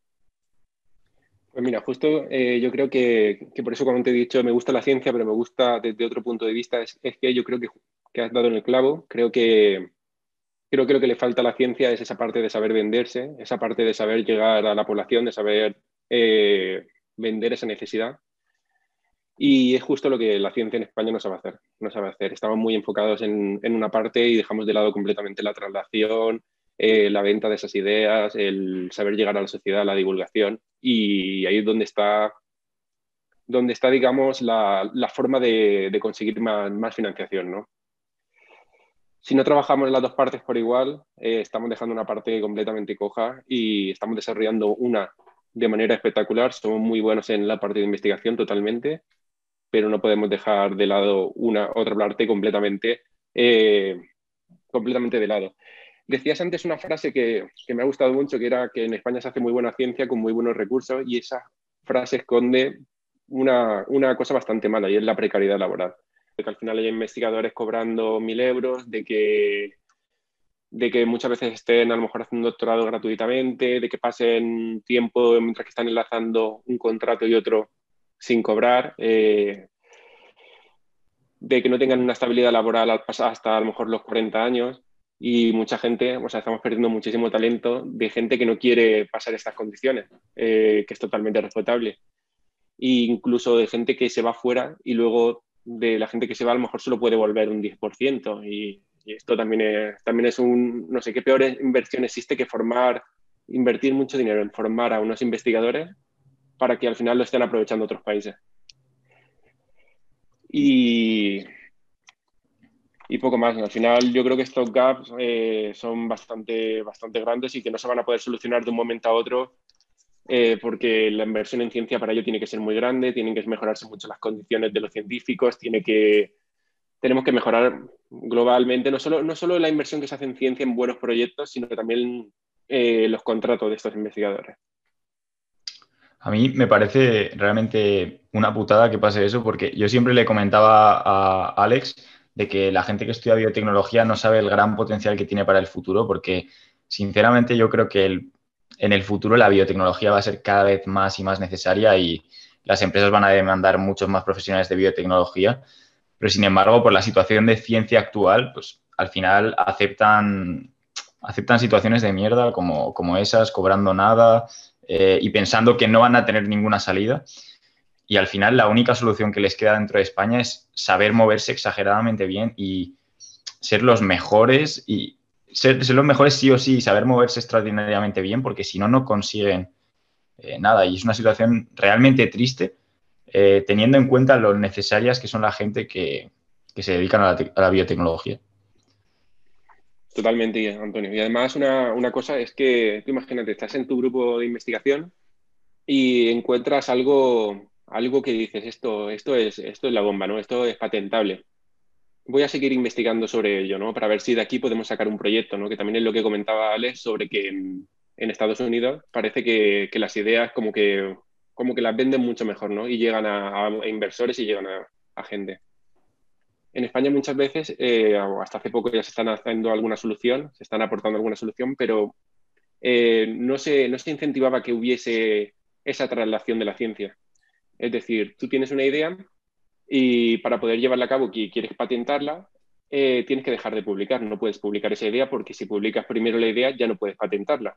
[SPEAKER 2] Pues mira, justo eh, yo creo que, por eso cuando te he dicho me gusta la ciencia, pero me gusta desde otro punto de vista, es, que yo creo que, has dado en el clavo. Creo que, creo que lo que le falta a la ciencia es esa parte de saber venderse, esa parte de saber llegar a la población, de saber eh, vender esa necesidad. Y es justo lo que la ciencia en España no sabe hacer. No sabe hacer. Estamos muy enfocados en, en una parte y dejamos de lado completamente la traslación, eh, la venta de esas ideas, el saber llegar a la sociedad, la divulgación. Y ahí es donde está, donde está digamos, la, la forma de, de conseguir más, más, financiación. ¿no? Si no trabajamos las dos partes por igual, eh, estamos dejando una parte completamente coja y estamos desarrollando una de manera espectacular. Somos muy buenos en la parte de investigación totalmente, pero no podemos dejar de lado una otra parte completamente, eh, completamente de lado. Decías antes una frase que, me ha gustado mucho, que era que en España se hace muy buena ciencia con muy buenos recursos y esa frase esconde una, cosa bastante mala y es la precariedad laboral. De que al final hay investigadores cobrando mil euros, de que, de que muchas veces estén a lo mejor haciendo doctorado gratuitamente, de que pasen tiempo mientras que están enlazando un contrato y otro sin cobrar. Eh, de que no tengan una estabilidad laboral hasta a lo mejor los 40 años y mucha gente, o sea, estamos perdiendo muchísimo talento de gente que no quiere pasar estas condiciones, eh, que es totalmente respetable. E incluso de gente que se va fuera y luego de la gente que se va a lo mejor solo puede volver un 10%. Y, y esto también es, también es un, no sé qué peor inversión existe que formar, invertir mucho dinero en formar a unos investigadores para que al final lo estén aprovechando otros países. Y, poco más. Al final yo creo que estos gaps eh, son bastante, bastante grandes y que no se van a poder solucionar de un momento a otro eh, porque la inversión en ciencia para ello tiene que ser muy grande, tienen que mejorarse mucho las condiciones de los científicos, tenemos que mejorar globalmente no solo, no solo la inversión que se hace en ciencia en buenos proyectos, sino que también eh, los contratos de estos investigadores.
[SPEAKER 3] A mí me parece realmente una putada que pase eso, porque yo siempre le comentaba a Alex de que la gente que estudia biotecnología no sabe el gran potencial que tiene para el futuro, porque sinceramente yo creo que en el futuro la biotecnología va a ser cada vez más y más necesaria y las empresas van a demandar muchos más profesionales de biotecnología, pero sin embargo, por la situación de ciencia actual, pues al final aceptan, aceptan situaciones de mierda como, como esas, cobrando nada eh, y pensando que no van a tener ninguna salida y al final la única solución que les queda dentro de España es saber moverse exageradamente bien y ser los mejores y ser, los mejores sí o sí y saber moverse extraordinariamente bien porque si no, no consiguen eh, nada. Y es una situación realmente triste eh, teniendo en cuenta lo necesarias que son la gente que, se dedican a la, biotecnología.
[SPEAKER 2] Totalmente, Antonio. Y además una, una cosa es que, tú imagínate, estás en tu grupo de investigación y encuentras algo algo que dices, esto, esto, es, esto es la bomba, ¿no? Esto es patentable. Voy a seguir investigando sobre ello, ¿no? Para ver si de aquí podemos sacar un proyecto, ¿no? Que también es lo que comentaba Alex sobre que en, Estados Unidos parece que, las ideas como que, como que las venden mucho mejor, ¿no? Y llegan a, inversores y llegan a, gente. En España muchas veces, eh, hasta hace poco ya se están haciendo alguna solución, se están aportando alguna solución, pero eh, no, se, no se incentivaba que hubiese esa traslación de la ciencia. Es decir, tú tienes una idea y para poder llevarla a cabo y quieres patentarla, eh, tienes que dejar de publicar. No puedes publicar esa idea porque si publicas primero la idea ya no puedes patentarla.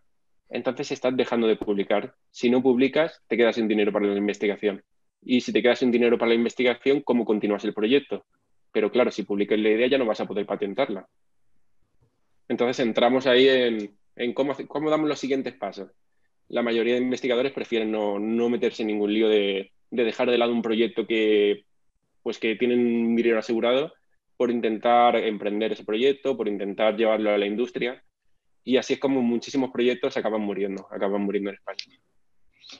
[SPEAKER 2] Entonces estás dejando de publicar. Si no publicas, te quedas sin dinero para la investigación. Y si te quedas sin dinero para la investigación, ¿cómo continúas el proyecto? Pero claro, si publicas la idea ya no vas a poder patentarla. Entonces entramos ahí en, cómo, damos los siguientes pasos. La mayoría de investigadores prefieren no, meterse en ningún lío de, de dejar de lado un proyecto que, pues que tienen dinero asegurado por intentar emprender ese proyecto, por intentar llevarlo a la industria. Y así es como muchísimos proyectos acaban muriendo, acaban muriendo en España.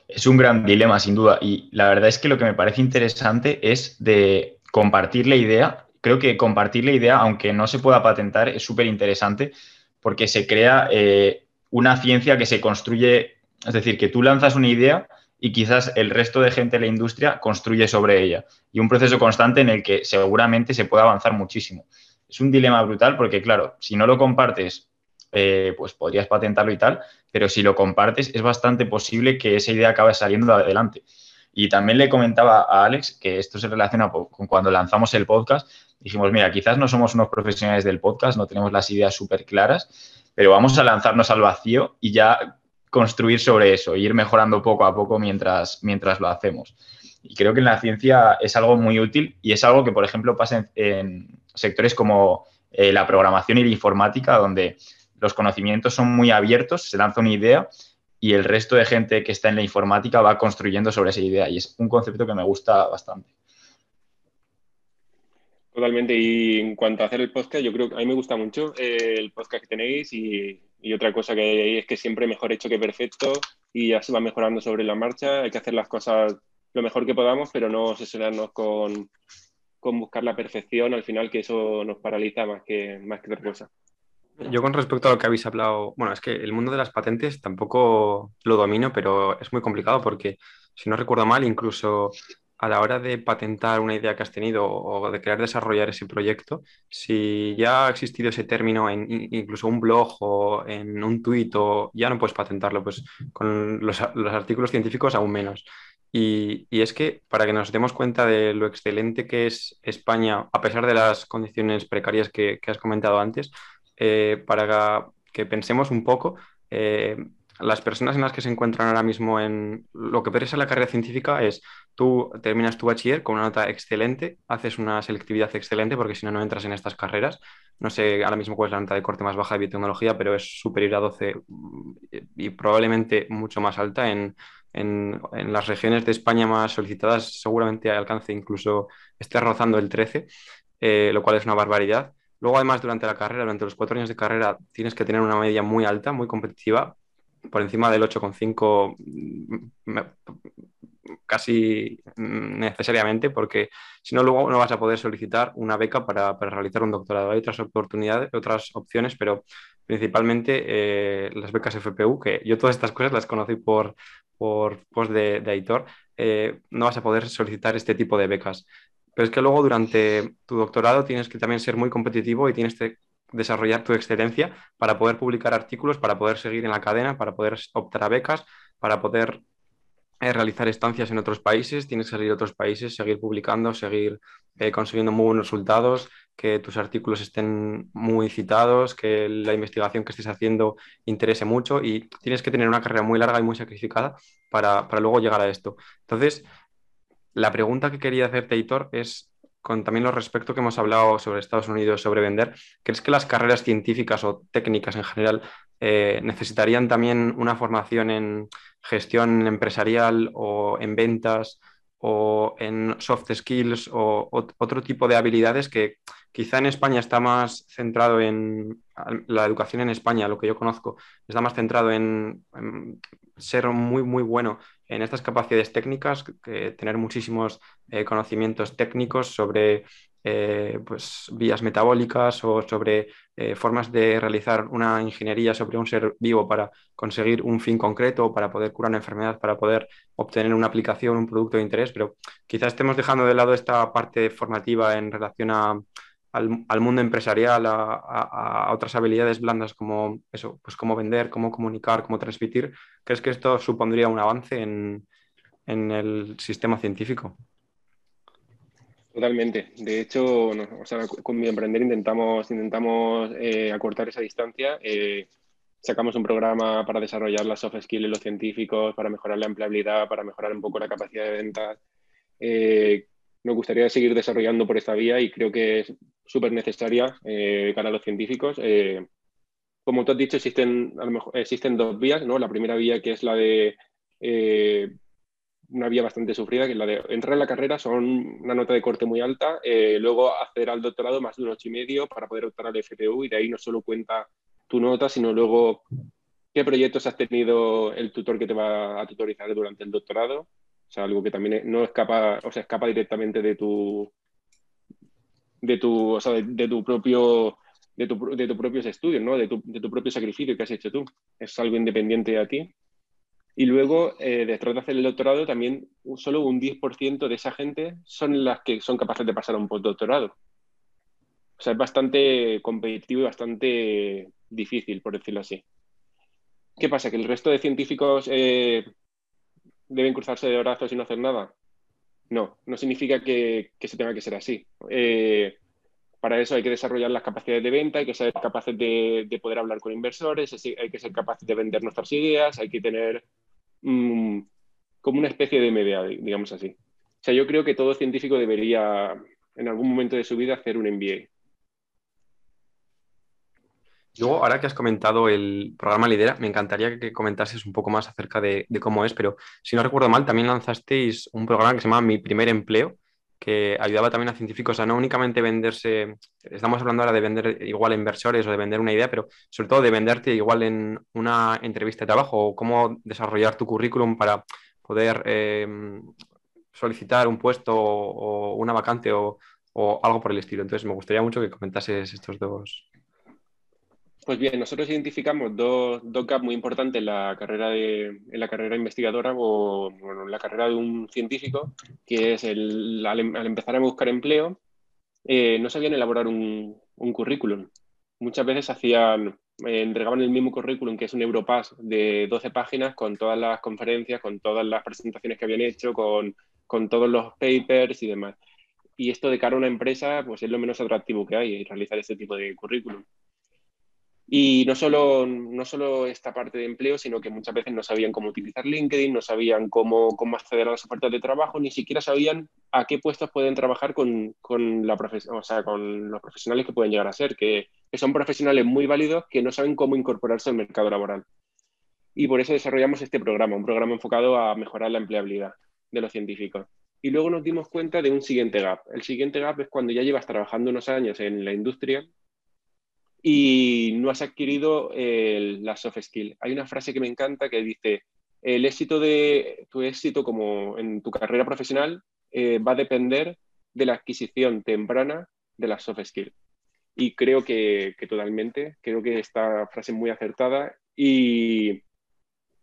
[SPEAKER 3] Es un gran dilema, sin duda. Y la verdad es que lo que me parece interesante es de compartir la idea. Creo que compartir la idea, aunque no se pueda patentar, es súper interesante porque se crea eh, una ciencia que se construye, es decir, que tú lanzas una idea y quizás el resto de gente de la industria construye sobre ella. Y un proceso constante en el que seguramente se puede avanzar muchísimo. Es un dilema brutal porque, claro, si no lo compartes eh, pues podrías patentarlo y tal, pero si lo compartes es bastante posible que esa idea acabe saliendo adelante. Y también le comentaba a Alex que esto se relaciona con cuando lanzamos el podcast. Dijimos, mira, quizás no somos unos profesionales del podcast, no tenemos las ideas súper claras, pero vamos a lanzarnos al vacío y ya construir sobre eso, ir mejorando poco a poco mientras, mientras lo hacemos. Y creo que en la ciencia es algo muy útil y es algo que, por ejemplo, pasa en, sectores como eh, la programación y la informática, donde los conocimientos son muy abiertos, se lanza una idea y el resto de gente que está en la informática va construyendo sobre esa idea. Y es un concepto que me gusta bastante.
[SPEAKER 2] Totalmente. Y en cuanto a hacer el podcast, yo creo que a mí me gusta mucho eh, el podcast que tenéis y, otra cosa que hay es que siempre mejor hecho que perfecto y ya se va mejorando sobre la marcha. Hay que hacer las cosas lo mejor que podamos, pero no obsesionarnos con, con buscar la perfección, al final que eso nos paraliza más que, más que otra cosa.
[SPEAKER 1] Yo con respecto a lo que habéis hablado, bueno, es que el mundo de las patentes tampoco lo domino, pero es muy complicado porque, si no recuerdo mal, incluso a la hora de patentar una idea que has tenido o de querer desarrollar ese proyecto, si ya ha existido ese término en incluso un blog o en un tuit o ya no puedes patentarlo, pues con los, los artículos científicos aún menos. Y, es que para que nos demos cuenta de lo excelente que es España, a pesar de las condiciones precarias que, has comentado antes, eh, para que pensemos un poco, eh, las personas en las que se encuentran ahora mismo en lo que pereza la carrera científica es tú terminas tu bachiller con una nota excelente, haces una selectividad excelente porque si no, no entras en estas carreras. No sé ahora mismo cuál es la nota de corte más baja de biotecnología, pero es superior a 12 y probablemente mucho más alta en en, las regiones de España más solicitadas seguramente alcance incluso, esté rozando el 13, eh, lo cual es una barbaridad. Luego, además, durante la carrera, durante los cuatro años de carrera, tienes que tener una media muy alta, muy competitiva, por encima del 8,5 mm, casi mm, necesariamente, porque si no, luego no vas a poder solicitar una beca para, realizar un doctorado. Hay otras oportunidades, otras opciones, pero principalmente eh, las becas FPU, que yo todas estas cosas las conocí por, por post de, eh, no vas a poder solicitar este tipo de becas. Pero es que luego durante tu doctorado tienes que también ser muy competitivo y tienes que desarrollar tu excelencia para poder publicar artículos, para poder seguir en la cadena, para poder optar a becas, para poder eh, realizar estancias en otros países, tienes que salir a otros países, seguir publicando, seguir eh, consiguiendo muy buenos resultados, que tus artículos estén muy citados, que la investigación que estés haciendo interese mucho y tienes que tener una carrera muy larga y muy sacrificada para, para luego llegar a esto. Entonces, la pregunta que quería hacerte, Hitor, es con también lo respecto que hemos hablado sobre Estados Unidos, sobre vender, ¿crees que las carreras científicas o técnicas en general eh, necesitarían también una formación en gestión empresarial o en ventas o en soft skills o, otro tipo de habilidades que quizá en España está más centrado en la educación en España, lo que yo conozco, está más centrado en, ser muy, muy bueno en estas capacidades técnicas, tener muchísimos eh, conocimientos técnicos sobre eh, pues, vías metabólicas o sobre eh, formas de realizar una ingeniería sobre un ser vivo para conseguir un fin concreto, para poder curar una enfermedad, para poder obtener una aplicación, un producto de interés, pero quizás estemos dejando de lado esta parte formativa en relación al, mundo empresarial, a, otras habilidades blandas como eso, pues cómo vender, cómo comunicar, cómo transmitir. ¿Crees que esto supondría un avance en el sistema científico?
[SPEAKER 2] Totalmente. De hecho, con mi emprender intentamos, intentamos eh, acortar esa distancia. Eh, sacamos un programa para desarrollar las soft skills de los científicos, para mejorar la empleabilidad, para mejorar un poco la capacidad de ventas. Eh, me gustaría seguir desarrollando por esta vía y creo que es súper necesaria para los científicos. como tú has dicho, existen, a lo mejor, existen dos vías. ¿no? La primera vía que es la de una vía bastante sufrida, que es la de entrar en la carrera son una nota de corte muy alta, eh, luego acceder al doctorado más de un ocho y medio para poder optar al FPU y de ahí no solo cuenta tu nota, sino luego qué proyectos has tenido el tutor que te va a tutorizar durante el doctorado. O sea, algo que también no escapa, o sea, escapa directamente de tu de tu, o sea, de, tu propio de tu, de tu propios estudios, ¿no? De tu, de tu propio sacrificio que has hecho tú. Es algo independiente de ti y luego, eh, después de hacer el doctorado, también solo un 10% de esa gente son las que son capaces de pasar a un postdoctorado. O sea, es bastante competitivo y bastante difícil, por decirlo así. ¿Qué pasa? ¿Que el resto de científicos eh, deben cruzarse de brazos y no hacer nada? No, no significa que, se tenga que ser así. Eh, para eso hay que desarrollar las capacidades de venta, hay que ser capaces de, poder hablar con inversores, hay que ser capaces de vender nuestras ideas, hay que tener mm, como una especie de MBA, digamos así. O sea, yo creo que todo científico debería en algún momento de su vida hacer un MBA.
[SPEAKER 1] Luego, ahora que has comentado el programa Lidera, me encantaría que comentases un poco más acerca de, cómo es, pero si no recuerdo mal, también lanzasteis un programa que se llama Mi Primer Empleo, que ayudaba también a científicos a no únicamente venderse, estamos hablando ahora de vender igual a inversores o de vender una idea, pero sobre todo de venderte igual en una entrevista de trabajo o cómo desarrollar tu currículum para poder em, solicitar un puesto o, una vacante o, algo por el estilo. Entonces me gustaría mucho que comentases estos dos,
[SPEAKER 2] pues bien, nosotros identificamos dos, dos gaps muy importantes en la carrera, de, en la carrera investigadora o en la carrera de un científico, que es el, al, empezar a buscar empleo, eh, no sabían elaborar un, un, currículum. Muchas veces hacían, eh, entregaban el mismo currículum, que es un Europass de 12 páginas, con todas las conferencias, con todas las presentaciones que habían hecho, con, con todos los papers y demás. Y esto de cara a una empresa, pues es lo menos atractivo que hay, realizar este tipo de currículum. Y no solo, no solo esta parte de empleo, sino que muchas veces no sabían cómo utilizar LinkedIn, no sabían cómo, cómo acceder a las ofertas de trabajo, ni siquiera sabían a qué puestos pueden trabajar con, con, la o sea, con los profesionales que pueden llegar a ser, que, que, son profesionales muy válidos que no saben cómo incorporarse al mercado laboral. Y por eso desarrollamos este programa, un programa enfocado a mejorar la empleabilidad de los científicos. Y luego nos dimos cuenta de un siguiente gap. El siguiente gap es cuando ya llevas trabajando unos años en la industria y no has adquirido la soft skill. Hay una frase que me encanta que dice, el éxito de tu éxito como en tu carrera profesional eh, va a depender de la adquisición temprana de la soft skill. Y creo que, totalmente, creo que esta frase es muy acertada y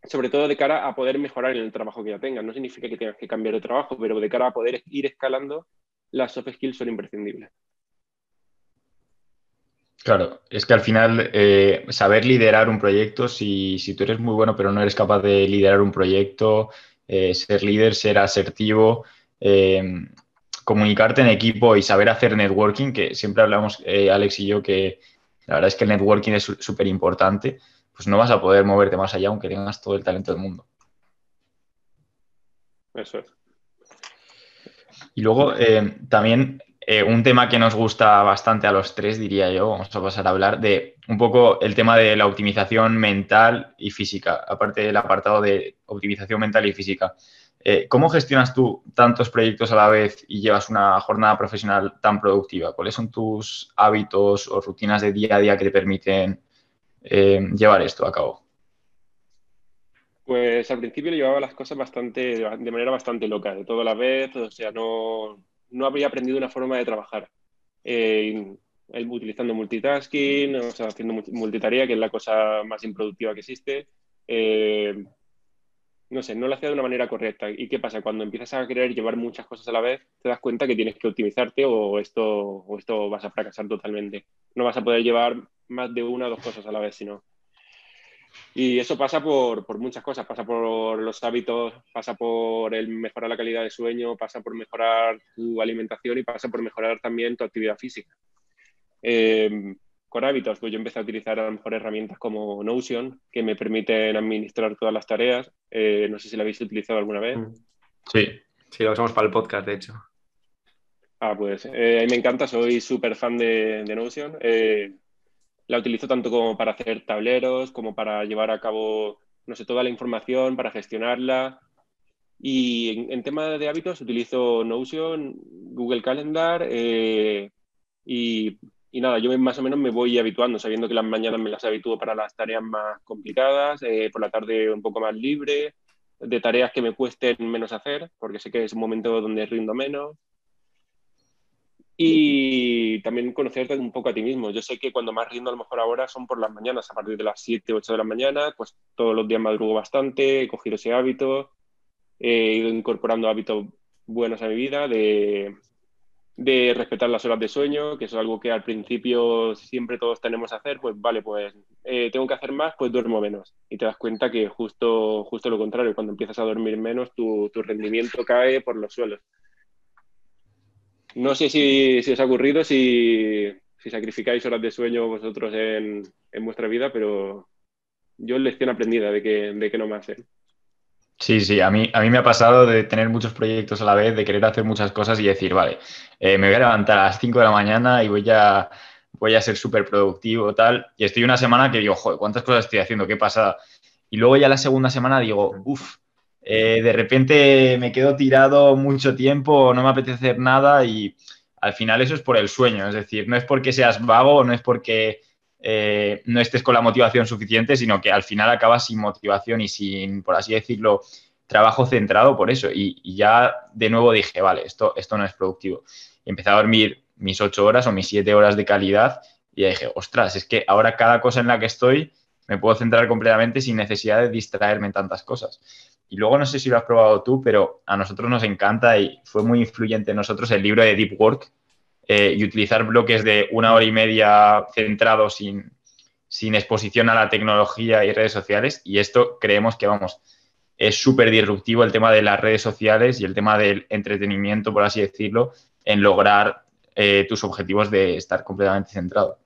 [SPEAKER 2] sobre todo de cara a poder mejorar en el trabajo que ya tengas. No significa que tengas que cambiar de trabajo, pero de cara a poder ir escalando, las soft skills son imprescindibles.
[SPEAKER 3] Claro, es que al final eh, saber liderar un proyecto, si, si, tú eres muy bueno pero no eres capaz de liderar un proyecto, eh, ser líder, ser asertivo, eh, comunicarte en equipo y saber hacer networking, que siempre hablamos Alex y yo que la verdad es que el networking es súper importante, pues no vas a poder moverte más allá aunque tengas todo el talento del mundo.
[SPEAKER 2] Eso es.
[SPEAKER 3] Y luego también eh, un tema que nos gusta bastante a los tres, diría yo, vamos a pasar a hablar de un poco el tema de la optimización mental y física, aparte del apartado de optimización mental y física. Eh, ¿Cómo gestionas tú tantos proyectos a la vez y llevas una jornada profesional tan productiva? ¿Cuáles son tus hábitos o rutinas de día a día que te permiten eh, llevar esto a cabo?
[SPEAKER 2] Pues al principio llevaba las cosas bastante, de manera bastante loca, de toda la vez, o sea, no, no habría aprendido una forma de trabajar. Eh, utilizando multitasking, o sea, haciendo multitarea, que es la cosa más improductiva que existe. Eh, no sé, no lo hacía de una manera correcta. ¿Y qué pasa? Cuando empiezas a querer llevar muchas cosas a la vez, te das cuenta que tienes que optimizarte o esto, o esto vas a fracasar totalmente. No vas a poder llevar más de una o dos cosas a la vez, sino y eso pasa por, por, muchas cosas, pasa por los hábitos, pasa por el mejorar la calidad de sueño, pasa por mejorar tu alimentación y pasa por mejorar también tu actividad física. Eh, con hábitos, pues yo empecé a utilizar a lo mejor herramientas como Notion, que me permiten administrar todas las tareas. Eh, no sé si la habéis utilizado alguna vez. Mm.
[SPEAKER 1] Sí, sí, lo usamos para el podcast, de hecho.
[SPEAKER 2] Ah, pues eh, a mí me encanta, soy súper fan de, de Notion. La utilizo tanto como para hacer tableros, como para llevar a cabo, no sé, toda la información, para gestionarla. Y en, tema de hábitos utilizo Notion, Google Calendar eh, y, nada, yo más o menos me voy habituando, sabiendo que las mañanas me las habitúo para las tareas más complicadas, eh, por la tarde un poco más libre, de tareas que me cuesten menos hacer, porque sé que es un momento donde rindo menos. Y también conocerte un poco a ti mismo. Yo sé que cuando más rindo a lo mejor ahora son por las mañanas, a partir de las 7, 8 de la mañana, pues todos los días madrugo bastante, he cogido ese hábito, he ido incorporando hábitos buenos a mi vida de, de respetar las horas de sueño, que es algo que al principio siempre todos tenemos que hacer, pues vale, pues eh, tengo que hacer más, pues duermo menos. Y te das cuenta que justo, justo lo contrario, cuando empiezas a dormir menos, tu, rendimiento cae por los suelos. No sé si, os ha ocurrido, si, sacrificáis horas de sueño vosotros en, vuestra vida, pero yo lección aprendida de que, de que no me hacen.
[SPEAKER 3] Sí, sí, a mí, a mí me ha pasado de tener muchos proyectos a la vez, de querer hacer muchas cosas y decir, vale, eh, me voy a levantar a las 5 de la mañana y voy a, voy a ser súper productivo, tal. Y estoy una semana que digo, joder, ¿cuántas cosas estoy haciendo? ¿Qué pasa? Y luego ya la segunda semana digo, uff, eh, de repente me quedo tirado mucho tiempo, no me apetece hacer nada y al final eso es por el sueño, es decir, no es porque seas vago, no es porque eh, no estés con la motivación suficiente, sino que al final acabas sin motivación y sin, por así decirlo, trabajo centrado por eso. Y, ya de nuevo dije, vale, esto, esto no es productivo. Y empecé a dormir mis ocho horas o mis siete horas de calidad y dije, ostras, es que ahora cada cosa en la que estoy me puedo centrar completamente sin necesidad de distraerme en tantas cosas. Y luego no sé si lo has probado tú, pero a nosotros nos encanta y fue muy influyente en nosotros el libro de Deep Work eh, y utilizar bloques de una hora y media centrados sin, sin exposición a la tecnología y redes sociales. Y esto creemos que, vamos, es súper disruptivo el tema de las redes sociales y el tema del entretenimiento, por así decirlo, en lograr eh, tus objetivos de estar completamente centrado.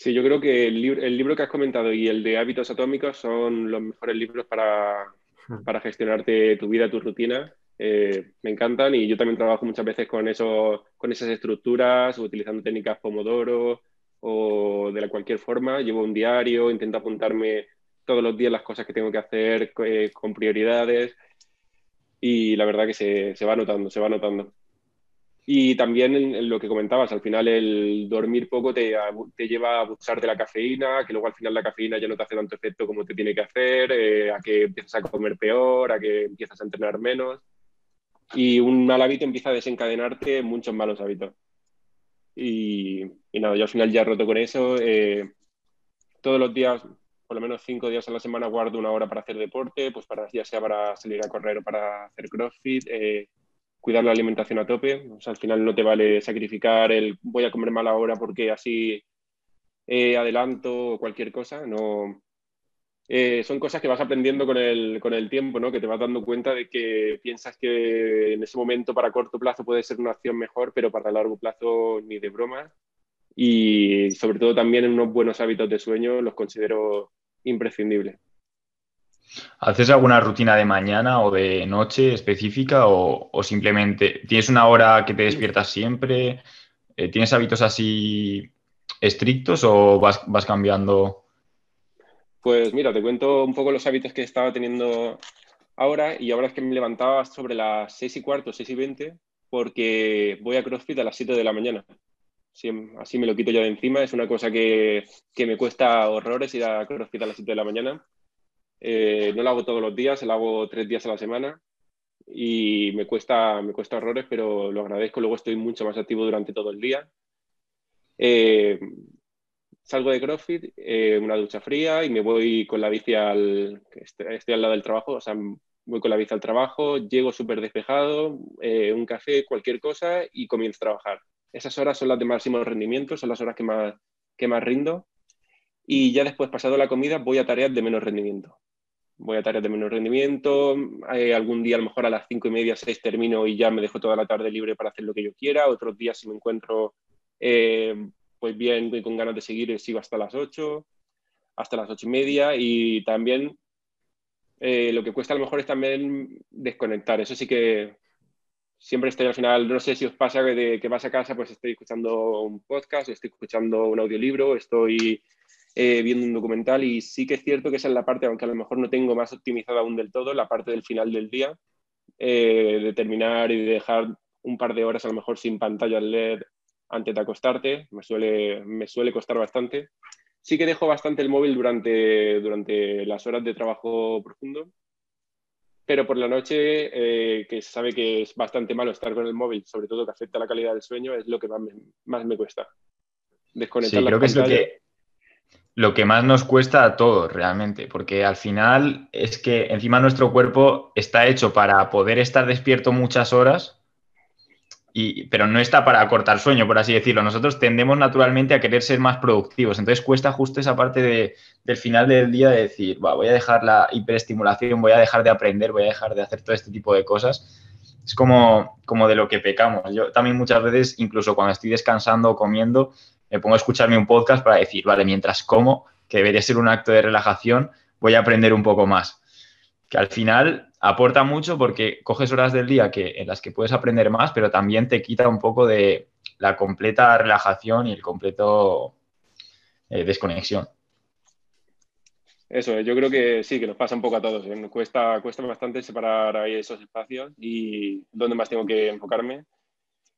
[SPEAKER 2] Sí, yo creo que el libro, el libro que has comentado y el de hábitos atómicos son los mejores libros para, hmm. para gestionarte tu vida, tu rutina eh, me encantan y yo también trabajo muchas veces con, eso, con esas estructuras, utilizando técnicas Pomodoro o de la cualquier forma. Llevo un diario, intento apuntarme todos los días las cosas que tengo que hacer eh, con prioridades y la verdad que se, se, va notando, se va notando. Y también en, lo que comentabas, al final el dormir poco te, te, lleva a abusar de la cafeína, que luego al final la cafeína ya no te hace tanto efecto como te tiene que hacer, eh, a que empiezas a comer peor, a que empiezas a entrenar menos y un mal hábito empieza a desencadenarte muchos malos hábitos. Y, nada, yo al final ya roto con eso. Eh, todos los días, por lo menos cinco días a la semana, guardo una hora para hacer deporte, pues para, ya sea para salir a correr o para hacer crossfit, eh, cuidar la alimentación a tope. O sea, al final no te vale sacrificar el voy a comer mal ahora porque así eh, adelanto cualquier cosa. No, eh, son cosas que vas aprendiendo con el, con el tiempo, ¿no? Que te vas dando cuenta de que piensas que en ese momento para corto plazo puede ser una acción mejor, pero para largo plazo ni de broma. Y sobre todo también unos buenos hábitos de sueño los considero imprescindibles.
[SPEAKER 3] ¿Haces alguna rutina de mañana o de noche específica o, simplemente tienes una hora que te despiertas siempre? Eh, ¿Tienes hábitos así estrictos o vas, vas cambiando?
[SPEAKER 2] Pues mira, te cuento un poco los hábitos que estaba teniendo ahora y ahora es que me levantaba sobre las 6 y cuarto, 6 y 20 porque voy a CrossFit a las 7 de la mañana. Así, me lo quito ya de encima. Es una cosa que, me cuesta horrores ir a CrossFit a las 7 de la mañana. Eh, no lo hago todos los días, lo hago tres días a la semana y me cuesta, me cuesta horrores, pero lo agradezco. Luego estoy mucho más activo durante todo el día. Eh, salgo de CrossFit, eh, una ducha fría y me voy con la bici al... Estoy, al lado del trabajo, o sea, voy con la bici al trabajo, llego súper despejado, un café, cualquier cosa y comienzo a trabajar. Esas horas son las de máximo rendimiento, son las horas que más, que más rindo. Y ya después, pasado la comida, voy a tareas de menos rendimiento. Voy a tareas de menos rendimiento. Eh, algún día, a lo mejor a las cinco y media, seis termino y ya me dejo toda la tarde libre para hacer lo que yo quiera. Otros días, si me encuentro pues bien, con ganas de seguir, sigo hasta las 8, hasta las 8 y media y también eh, lo que cuesta a lo mejor es también desconectar. Eso sí que siempre estoy al final, no sé si os pasa que, que vas a casa, pues estoy escuchando un podcast, estoy escuchando un audiolibro, estoy eh, viendo un documental y sí que es cierto que esa es la parte, aunque a lo mejor no tengo más optimizada aún del todo, la parte del final del día, eh, de terminar y de dejar un par de horas a lo mejor sin pantalla LED antes de acostarte, me suele, me suele costar bastante. Sí que dejo bastante el móvil durante, durante las horas de trabajo profundo, pero por la noche, eh, que se sabe que es bastante malo estar con el móvil, sobre todo que afecta la calidad del sueño, es lo que más me, más me cuesta.
[SPEAKER 3] Desconectar sí, creo que es lo que, lo que más nos cuesta a todos realmente, porque al final es que encima nuestro cuerpo está hecho para poder estar despierto muchas horas y, pero no está para cortar sueño, por así decirlo. Nosotros tendemos naturalmente a querer ser más productivos. Entonces cuesta justo esa parte del final del día de decir, voy a dejar la hiperestimulación, voy a dejar de aprender, voy a dejar de hacer todo este tipo de cosas. Es como, como de lo que pecamos. Yo también muchas veces, incluso cuando estoy descansando o comiendo, me pongo a escucharme un podcast para decir, vale, mientras como, que debería ser un acto de relajación, voy a aprender un poco más. Que al final aporta mucho porque coges horas del día que, en las que puedes aprender más, pero también te quita un poco de la completa relajación y el completo eh, desconexión.
[SPEAKER 2] Eso, yo creo que sí, que nos pasa un poco a todos. ¿eh? Cuesta, cuesta bastante separar ahí esos espacios y dónde más tengo que enfocarme.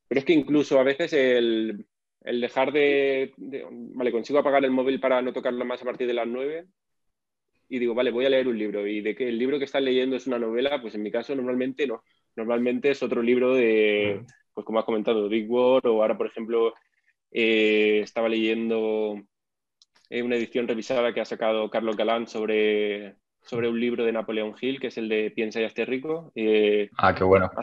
[SPEAKER 2] Pero es que incluso a veces el, dejar de, de, Vale, consigo apagar el móvil para no tocarlo más a partir de las 9 y digo, vale, voy a leer un libro y de que el libro que estás leyendo es una novela, pues en mi caso normalmente no. Normalmente es otro libro de, mm. pues como has comentado, Big War o ahora, por ejemplo, eh, estaba leyendo eh, una edición revisada que ha sacado Carlos Galán sobre, sobre un libro de Napoleón Hill, que es el de Piensa y hazte rico.
[SPEAKER 3] Eh, ah, qué bueno.
[SPEAKER 2] Ha,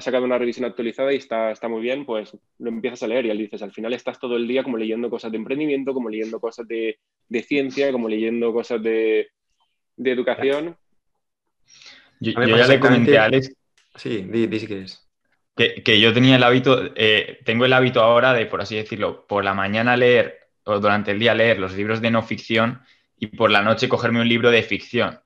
[SPEAKER 2] sacado una revisión actualizada y está, está muy bien, pues lo empiezas a leer y al dices, al final estás todo el día como leyendo cosas de emprendimiento, como leyendo cosas de de ciencia, como leyendo cosas de, educación.
[SPEAKER 3] Yo, ya le comenté a Alex.
[SPEAKER 1] Sí, di, si quieres.
[SPEAKER 3] Que, yo tenía el hábito, eh, tengo el hábito ahora de, por así decirlo, por la mañana leer o durante el día leer los libros de no ficción y por la noche cogerme un libro de ficción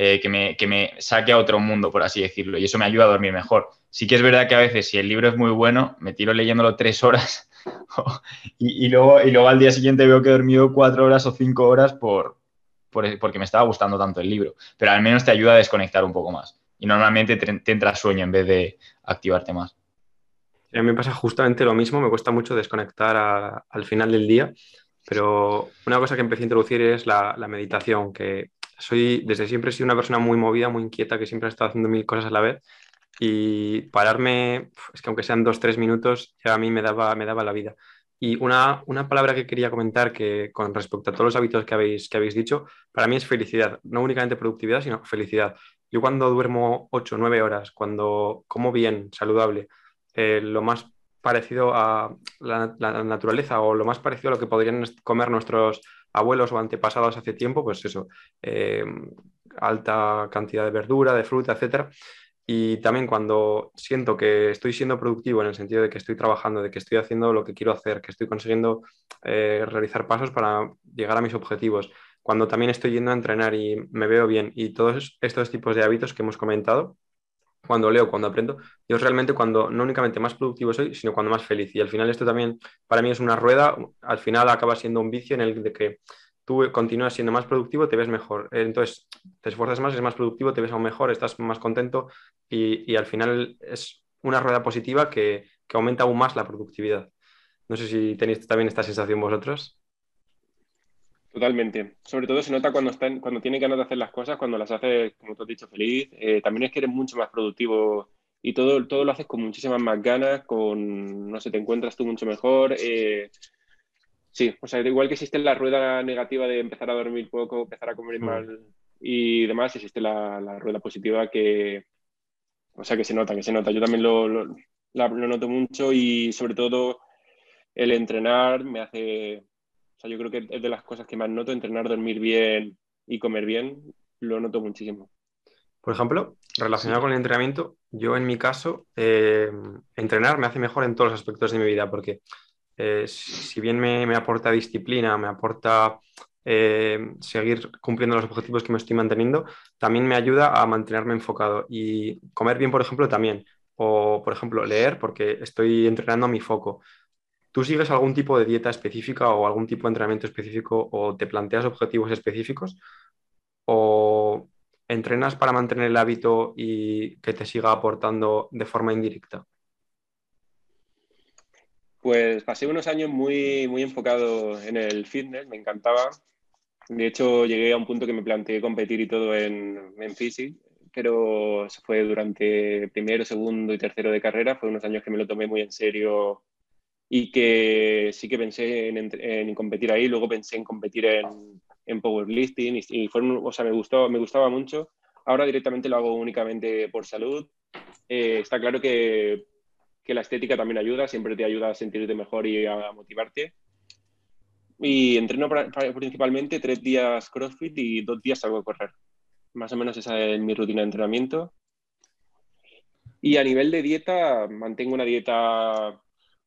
[SPEAKER 3] eh, que, me, que me saque a otro mundo, por así decirlo, y eso me ayuda a dormir mejor. Sí que es verdad que a veces si el libro es muy bueno, me tiro leyéndolo tres horas y, luego, y luego al día siguiente veo que he dormido cuatro horas o cinco horas por, porque me estaba gustando tanto el libro. Pero al menos te ayuda a desconectar un poco más. Y normalmente te, entra sueño en vez de activarte más.
[SPEAKER 1] A mí me pasa justamente lo mismo, me cuesta mucho desconectar al final del día, pero una cosa que empecé a introducir es la, la, meditación, que soy, desde siempre he una persona muy movida, muy inquieta, que siempre ha estado haciendo mil cosas a la vez y pararme, es que aunque sean dos, tres minutos, ya a mí me daba, me daba la vida. Y una, una, palabra que quería comentar que con respecto a todos los hábitos que habéis, que habéis dicho, para mí es felicidad, no únicamente productividad, sino felicidad. Yo cuando duermo 8 o 9 horas, cuando como bien, saludable, eh, lo más parecido a la, naturaleza o lo más parecido a lo que podrían comer nuestros abuelos o antepasados hace tiempo, pues eso, eh, alta cantidad de verdura, de fruta, etcétera. Y también cuando siento que estoy siendo productivo en el sentido de que estoy trabajando, de que estoy haciendo lo que quiero hacer, que estoy consiguiendo eh, realizar pasos para llegar a mis objetivos, cuando también estoy yendo a entrenar y me veo bien y todos estos tipos de hábitos que hemos comentado, cuando leo, cuando aprendo, yo realmente cuando no únicamente más productivo soy, sino cuando más feliz. Y al final esto también para mí es una rueda, al final acaba siendo un vicio en el de que tú continúas siendo más productivo, te ves mejor. Entonces, te esfuerzas más, es más productivo, te ves aún mejor, estás más contento y, al final es una rueda positiva que, aumenta aún más la productividad. No sé si tenéis también esta sensación vosotros.
[SPEAKER 2] Totalmente. Sobre todo se nota cuando, están, cuando tiene ganas de hacer las cosas, cuando las haces, como tú has dicho, feliz. Eh, también es que eres mucho más productivo y todo, todo lo haces con muchísimas más ganas, con, no sé, te encuentras tú mucho mejor. Eh, Sí, o sea, igual que existe la rueda negativa de empezar a dormir poco, empezar a comer mm. mal y demás, existe la, rueda positiva que, o sea, que se nota, que se nota. Yo también lo, lo, noto mucho y sobre todo el entrenar me hace, o sea, yo creo que es de las cosas que más noto, entrenar, dormir bien y comer bien, lo noto muchísimo.
[SPEAKER 1] Por ejemplo, relacionado con el entrenamiento, yo en mi caso, eh, entrenar me hace mejor en todos los aspectos de mi vida, porque eh, si bien me, aporta disciplina, me aporta eh, seguir cumpliendo los objetivos que me estoy manteniendo, también me ayuda a mantenerme enfocado. Y comer bien, por ejemplo, también. O, por ejemplo, leer porque estoy entrenando mi foco. ¿Tú sigues algún tipo de dieta específica o algún tipo de entrenamiento específico o te planteas objetivos específicos? ¿O entrenas para mantener el hábito y que te siga aportando de forma indirecta?
[SPEAKER 2] Pues pasé unos años muy, muy enfocado en el fitness, me encantaba. De hecho, llegué a un punto que me planteé competir y todo en, en físico, pero fue durante primero, segundo y tercero de carrera. Fue unos años que me lo tomé muy en serio y que sí que pensé en, en competir ahí. Luego pensé en competir en, en powerlifting y, y o sea, me, gustó, me gustaba mucho. Ahora directamente lo hago únicamente por salud. Eh, está claro que que la estética también ayuda, siempre te ayuda a sentirte mejor y a motivarte. Y entreno principalmente tres días CrossFit y dos días salgo a correr. Más o menos esa es mi rutina de entrenamiento. Y a nivel de dieta, mantengo una dieta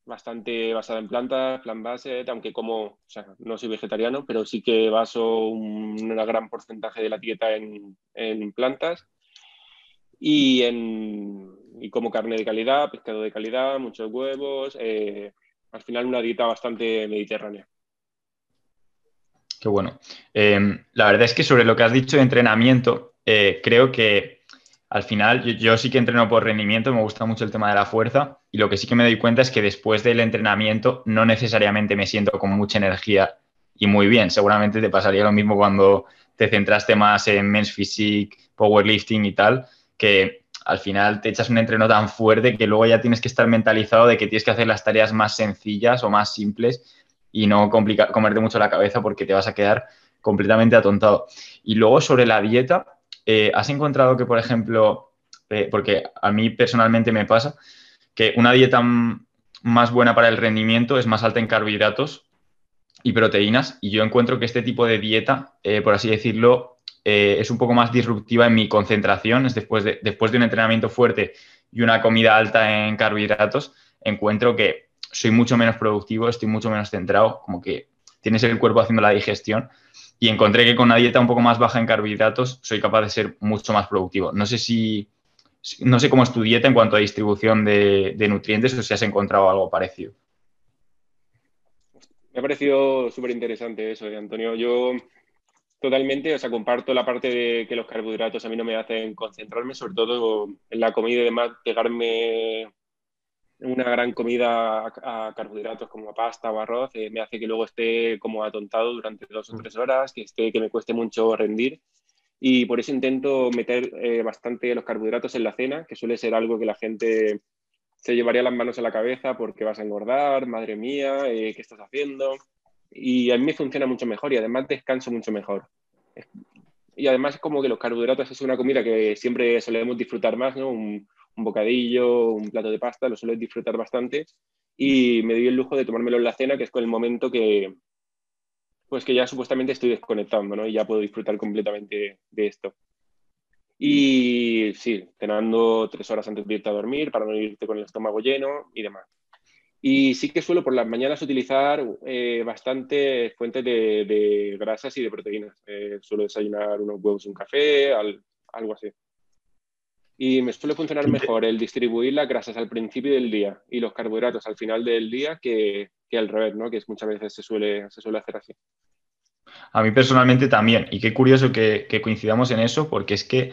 [SPEAKER 2] bastante basada en plantas, plan base, aunque como, o sea, no soy vegetariano, pero sí que baso un, gran porcentaje de la dieta en, en plantas y, en, y como carne de calidad, pescado de calidad, muchos huevos, eh, al final una dieta bastante mediterránea.
[SPEAKER 3] Qué bueno. Em, la verdad es que sobre lo que has dicho de entrenamiento, eh, creo que al final yo, sí que entreno por rendimiento, me gusta mucho el tema de la fuerza y lo que sí que me doy cuenta es que después del entrenamiento no necesariamente me siento con mucha energía y muy bien. Seguramente te pasaría lo mismo cuando te centraste más en men's physique, powerlifting y tal, que al final te echas un entreno tan fuerte que luego ya tienes que estar mentalizado de que tienes que hacer las tareas más sencillas o más simples y no complicar, comerte mucho la cabeza porque te vas a quedar completamente atontado. Y luego sobre la dieta, eh, ¿has encontrado que, por ejemplo, eh, porque a mí personalmente me pasa, que una dieta más buena para el rendimiento es más alta en carbohidratos y proteínas, y yo encuentro que este tipo de dieta, eh, por así decirlo, es un poco más disruptiva en mi concentración, es después de, después de un entrenamiento fuerte y una comida alta en carbohidratos, encuentro que soy mucho menos productivo, estoy mucho menos centrado, como que tienes el cuerpo haciendo la digestión. Y encontré que con una dieta un poco más baja en carbohidratos soy capaz de ser mucho más productivo. No sé si, no sé cómo es tu dieta en cuanto a distribución de, nutrientes o si has encontrado algo parecido.
[SPEAKER 2] Me ha parecido súper interesante eso, eh, Antonio. Yo totalmente, o sea, comparto la parte de que los carbohidratos a mí no me hacen concentrarme, sobre todo en la comida y demás, pegarme una gran comida a, carbohidratos como pasta o arroz eh, me hace que luego esté como atontado durante dos o mm. tres horas, que, esté, que me cueste mucho rendir. Y por eso intento meter eh, bastante los carbohidratos en la cena, que suele ser algo que la gente se llevaría las manos a la cabeza porque vas a engordar, madre mía, eh, ¿qué estás haciendo? Y a mí me funciona mucho mejor y además descanso mucho mejor. Y además como que los carbohidratos es una comida que siempre solemos disfrutar más, ¿no? Un, un bocadillo, un plato de pasta, lo suelo disfrutar bastante y me doy el lujo de tomármelo en la cena, que es con el momento que, pues que ya supuestamente estoy desconectando, ¿no? Y ya puedo disfrutar completamente de esto. Y sí, cenando tres horas antes de irte a dormir para no irte con el estómago lleno y demás. Y sí que suelo por las mañanas utilizar eh, bastante fuentes de, grasas y de proteínas. Eh, suelo desayunar unos huevos y un café, algo así. Y me suele funcionar mejor el distribuir las grasas al principio del día y los carbohidratos al final del día que, que al revés, ¿no? Que es, muchas veces se suele, se suele hacer así.
[SPEAKER 3] A mí personalmente también. Y qué curioso que, que coincidamos en eso, porque es que,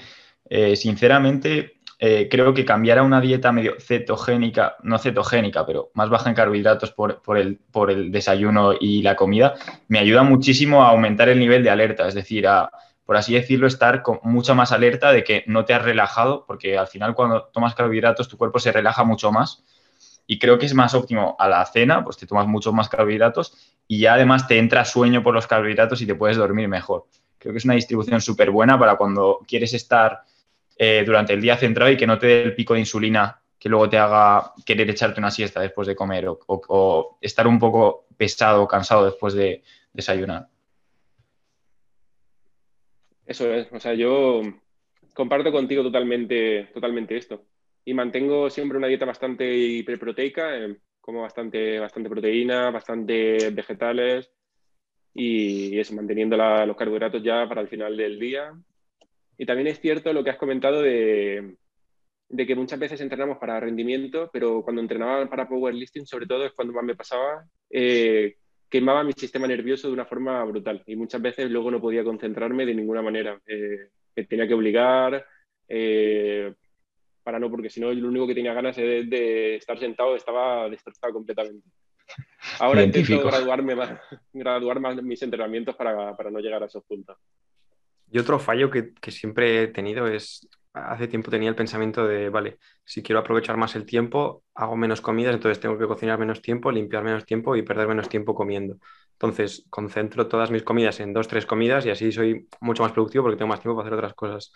[SPEAKER 3] eh, sinceramente, eh, creo que cambiar a una dieta medio cetogénica, no cetogénica, pero más baja en carbohidratos por, por, el, por el desayuno y la comida, me ayuda muchísimo a aumentar el nivel de alerta, es decir, a, por así decirlo, estar con mucha más alerta de que no te has relajado, porque al final cuando tomas carbohidratos tu cuerpo se relaja mucho más y creo que es más óptimo a la cena, pues te tomas muchos más carbohidratos y ya además te entra sueño por los carbohidratos y te puedes dormir mejor. Creo que es una distribución súper buena para cuando quieres estar eh, durante el día centrado y que no te dé el pico de insulina que luego te haga querer echarte una siesta después de comer o estar un poco pesado o cansado después de desayunar.
[SPEAKER 2] Eso es, o sea, yo comparto contigo totalmente, totalmente esto. Y mantengo siempre una dieta bastante hiperproteica, eh, como bastante, bastante proteína, bastante vegetales y eso, manteniendo los carbohidratos ya para el final del día. Y también es cierto lo que has comentado de, de que muchas veces entrenamos para rendimiento, pero cuando entrenaba para powerlifting, sobre todo, es cuando más me pasaba, eh, quemaba mi sistema nervioso de una forma brutal y muchas veces luego no podía concentrarme de ninguna manera. Eh, me tenía que obligar eh, para no, porque si no, lo único que tenía ganas de, de estar sentado estaba destrozado completamente. Ahora intento graduarme más, graduar más mis entrenamientos para, para, no llegar a esos puntos.
[SPEAKER 1] Y otro fallo que, que siempre he tenido es hace tiempo tenía el pensamiento de, vale, si quiero aprovechar más el tiempo, hago menos comidas, entonces tengo que cocinar menos tiempo, limpiar menos tiempo y perder menos tiempo comiendo. Entonces, concentro todas mis comidas en dos, tres comidas y así soy mucho más productivo porque tengo más tiempo para hacer otras cosas.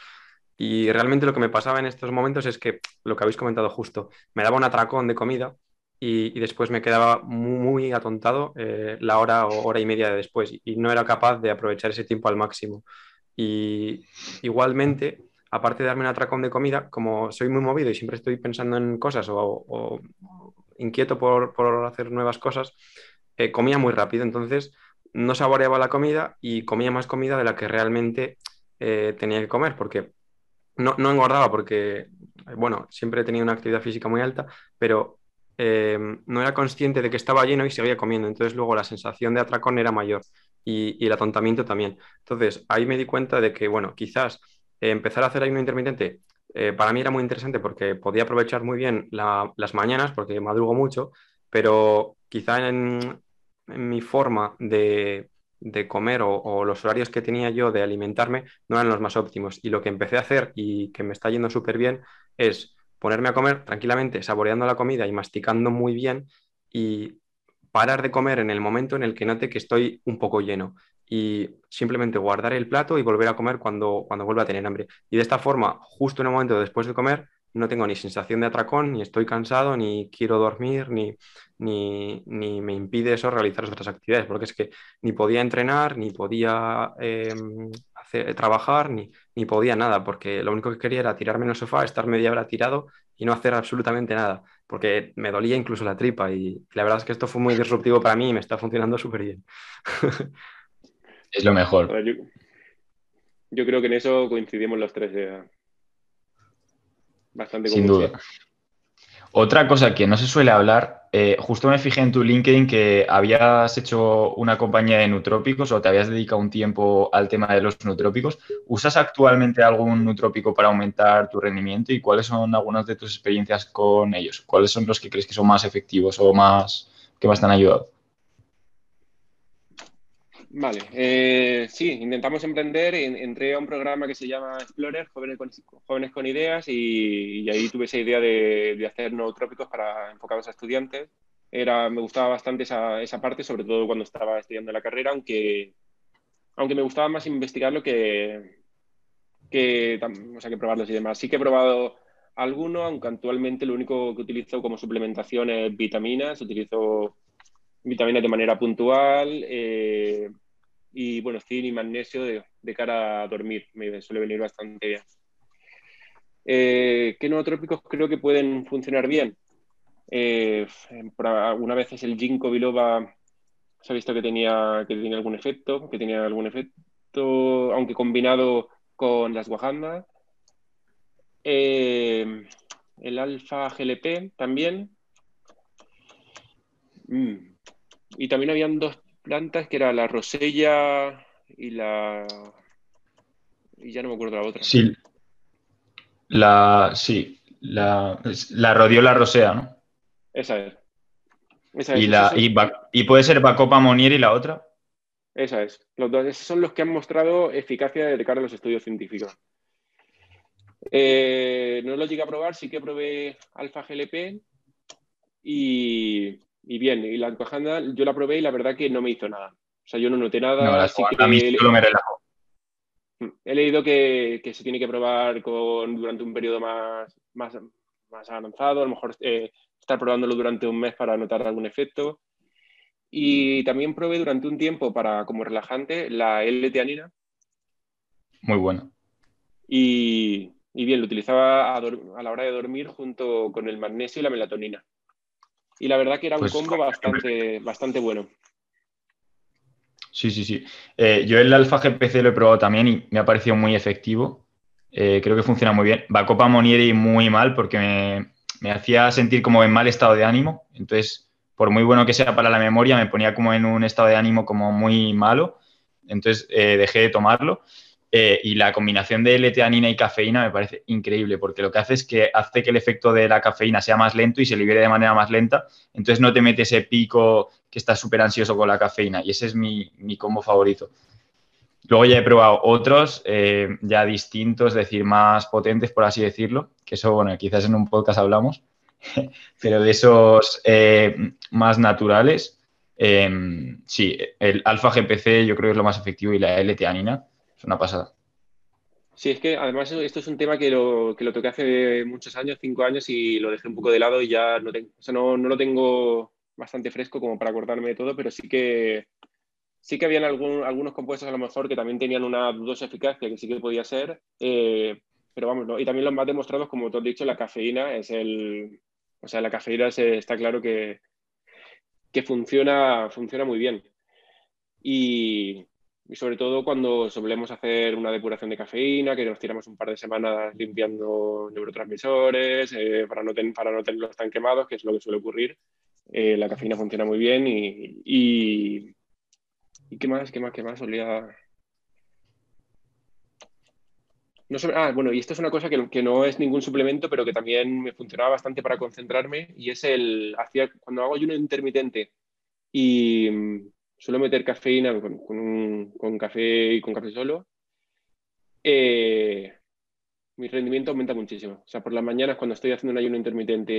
[SPEAKER 1] Y realmente lo que me pasaba en estos momentos es que, lo que habéis comentado justo, me daba un atracón de comida y, después me quedaba muy, atontado eh, la hora o hora y media de después y no era capaz de aprovechar ese tiempo al máximo. Y igualmente, aparte de darme un atracón de comida, como soy muy movido y siempre estoy pensando en cosas o, inquieto por, hacer nuevas cosas, eh, comía muy rápido. Entonces, no saboreaba la comida y comía más comida de la que realmente eh, tenía que comer, porque no, engordaba, porque, bueno, siempre he tenido una actividad física muy alta, pero eh, no era consciente de que estaba lleno y seguía comiendo. Entonces, luego la sensación de atracón era mayor y, el atontamiento también. Entonces, ahí me di cuenta de que, bueno, quizás eh, empezar a hacer ayuno intermitente para mí era muy interesante porque podía aprovechar muy bien las mañanas, porque madrugo mucho, pero quizá en, mi forma de, comer o, los horarios que tenía yo de alimentarme no eran los más óptimos. Y lo que empecé a hacer y que me está yendo súper bien es ponerme a comer tranquilamente, saboreando la comida y masticando muy bien y parar de comer en el momento en el que note que estoy un poco lleno y simplemente guardar el plato y volver a comer cuando, cuando vuelva a tener hambre. Y de esta forma, justo en el momento después de comer, no tengo ni sensación de atracón, ni estoy cansado, ni quiero dormir, ni, ni, me impide eso realizar otras actividades, porque es que ni podía entrenar, ni podía em, hacer, trabajar, ni, ni podía nada, porque lo único que quería era tirarme en el sofá, estar media hora tirado y no hacer absolutamente nada, porque me dolía incluso la tripa y la verdad es que esto fue muy disruptivo para mí y me está funcionando súper bien.
[SPEAKER 3] Es lo mejor.
[SPEAKER 2] Yo, creo que en eso coincidimos los tres. Ya bastante
[SPEAKER 3] Sin duda. Otra cosa que no se suele hablar, eh, justo me fijé en tu LinkedIn que habías hecho una compañía de nutrópicos o te habías dedicado un tiempo al tema de los nutrópicos. ¿Usas actualmente algún nutrópico para aumentar tu rendimiento y cuáles son algunas de tus experiencias con ellos? ¿Cuáles son los que crees que son más efectivos o más que más te han ayudado?
[SPEAKER 2] Vale, eh, sí, intentamos emprender. entré a un programa que se llama Explorer, Jóvenes con, jóvenes con Ideas, y, ahí tuve esa idea de, hacer nootrópicos para enfocados a estudiantes. Era, me gustaba bastante esa, esa, parte, sobre todo cuando estaba estudiando la carrera, aunque, aunque me gustaba más investigarlo que, que, o sea, que probarlos y demás. Sí que he probado alguno, aunque actualmente lo único que utilizo como suplementación es vitaminas. Utilizo vitaminas de manera puntual. Eh, y bueno, zinc y magnesio de, cara a dormir, me suele venir bastante bien. Eh, ¿Qué nootrópicos creo que pueden funcionar bien? Eh, algunas veces el ginkgo biloba se ha visto que tenía, que tenía algún efecto, que tenía algún efecto, aunque combinado con las guajandas. Eh, el alfa GLP también. Mm. Y también habían dos plantas, que era la rosella y la... Y ya no me acuerdo la otra.
[SPEAKER 3] Sí. La... Sí. La, la rodiola rosea, ¿no?
[SPEAKER 2] Esa es.
[SPEAKER 3] y, la, y, puede ser Bacopa Monier y la otra.
[SPEAKER 2] Esa es. Los dos, esos son los que han mostrado eficacia de cara a los estudios científicos. Eh, no lo llegué a probar, sí que probé alfa GLP y, y bien, y la encojanda yo la probé y la verdad que no me hizo nada. O sea, yo no noté nada. así que
[SPEAKER 3] a mí solo me relajó.
[SPEAKER 2] Mm, he leído que, se tiene que probar con, durante un periodo más, más, más avanzado, a lo mejor eh, estar probándolo durante un mes para notar algún efecto. Y también probé durante un tiempo para como relajante la L-teanina.
[SPEAKER 3] Muy bueno.
[SPEAKER 2] Y, y bien, lo utilizaba a, a, la hora de dormir junto con el magnesio y la melatonina y la verdad que era un pues combo bastante, bastante bueno.
[SPEAKER 3] Sí, sí, sí. Eh, yo el Alfa GPC lo he probado también y me ha parecido muy efectivo. Eh, creo que funciona muy bien. Va Copa Monieri muy mal porque me, hacía sentir como en mal estado de ánimo. Entonces, por muy bueno que sea para la memoria, me ponía como en un estado de ánimo como muy malo. Entonces, eh, dejé de tomarlo. Eh, y la combinación de L-teanina y cafeína me parece increíble, porque lo que hace es que hace que el efecto de la cafeína sea más lento y se libere de manera más lenta. Entonces no te mete ese pico que estás súper ansioso con la cafeína. Y ese es mi, combo favorito. Luego ya he probado otros eh, ya distintos, es decir, más potentes, por así decirlo, que eso, bueno, quizás en un podcast hablamos, pero de esos eh, más naturales, sí, el alfa GPC yo creo que es lo más efectivo y la L-teanina una pasada.
[SPEAKER 2] Sí, es que además esto es un tema que lo, que lo toqué hace muchos años, cinco años, y lo dejé un poco de lado y ya no, tengo, no, no, lo tengo bastante fresco como para acordarme de todo, pero sí que sí que habían algún, algunos compuestos a lo mejor que también tenían una dudosa eficacia, que sí que podía ser, eh, pero vamos, y también los más demostrados, como tú has dicho, la cafeína es el, o sea, la cafeína está claro que, que funciona, funciona muy bien. Y, y sobre todo cuando solemos hacer una depuración de cafeína, que nos tiramos un par de semanas limpiando neurotransmisores eh, para, no para no tenerlos tan quemados, que es lo que suele ocurrir. Eh, la cafeína funciona muy bien y, y, qué más, qué más, qué más solía... No ah, bueno, y esto es una cosa que, que, no es ningún suplemento, pero que también me funcionaba bastante para concentrarme y es el, hacía, cuando hago ayuno intermitente y, suelo meter cafeína con, café y con café solo, eh, mi rendimiento aumenta muchísimo. O sea, por las mañanas cuando estoy haciendo un ayuno intermitente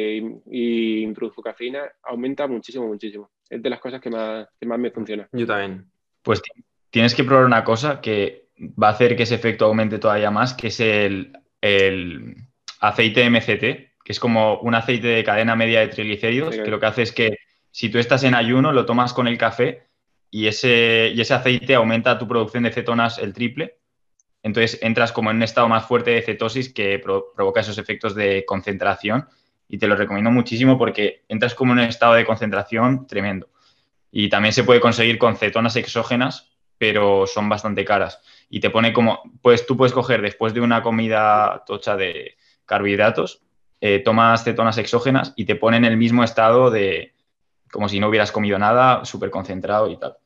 [SPEAKER 2] y, introduzco cafeína, aumenta muchísimo, muchísimo. Es de las cosas que más, más me funciona.
[SPEAKER 1] Yo también.
[SPEAKER 3] Pues tienes que probar una cosa que va a hacer que ese efecto aumente todavía más, que es el, el aceite MCT, que es como un aceite de cadena media de triglicéridos, que lo que hace es que si tú estás en ayuno, lo tomas con el café y ese, y ese aceite aumenta tu producción de cetonas el triple. Entonces entras como en un estado más fuerte de cetosis que provoca esos efectos de concentración y te lo recomiendo muchísimo porque entras como en un estado de concentración tremendo. Y también se puede conseguir con cetonas exógenas, pero son bastante caras. Y te pone como, pues tú puedes coger después de una comida tocha de carbohidratos, eh, tomas cetonas exógenas y te pone en el mismo estado de como si no hubieras comido nada, súper concentrado y tal.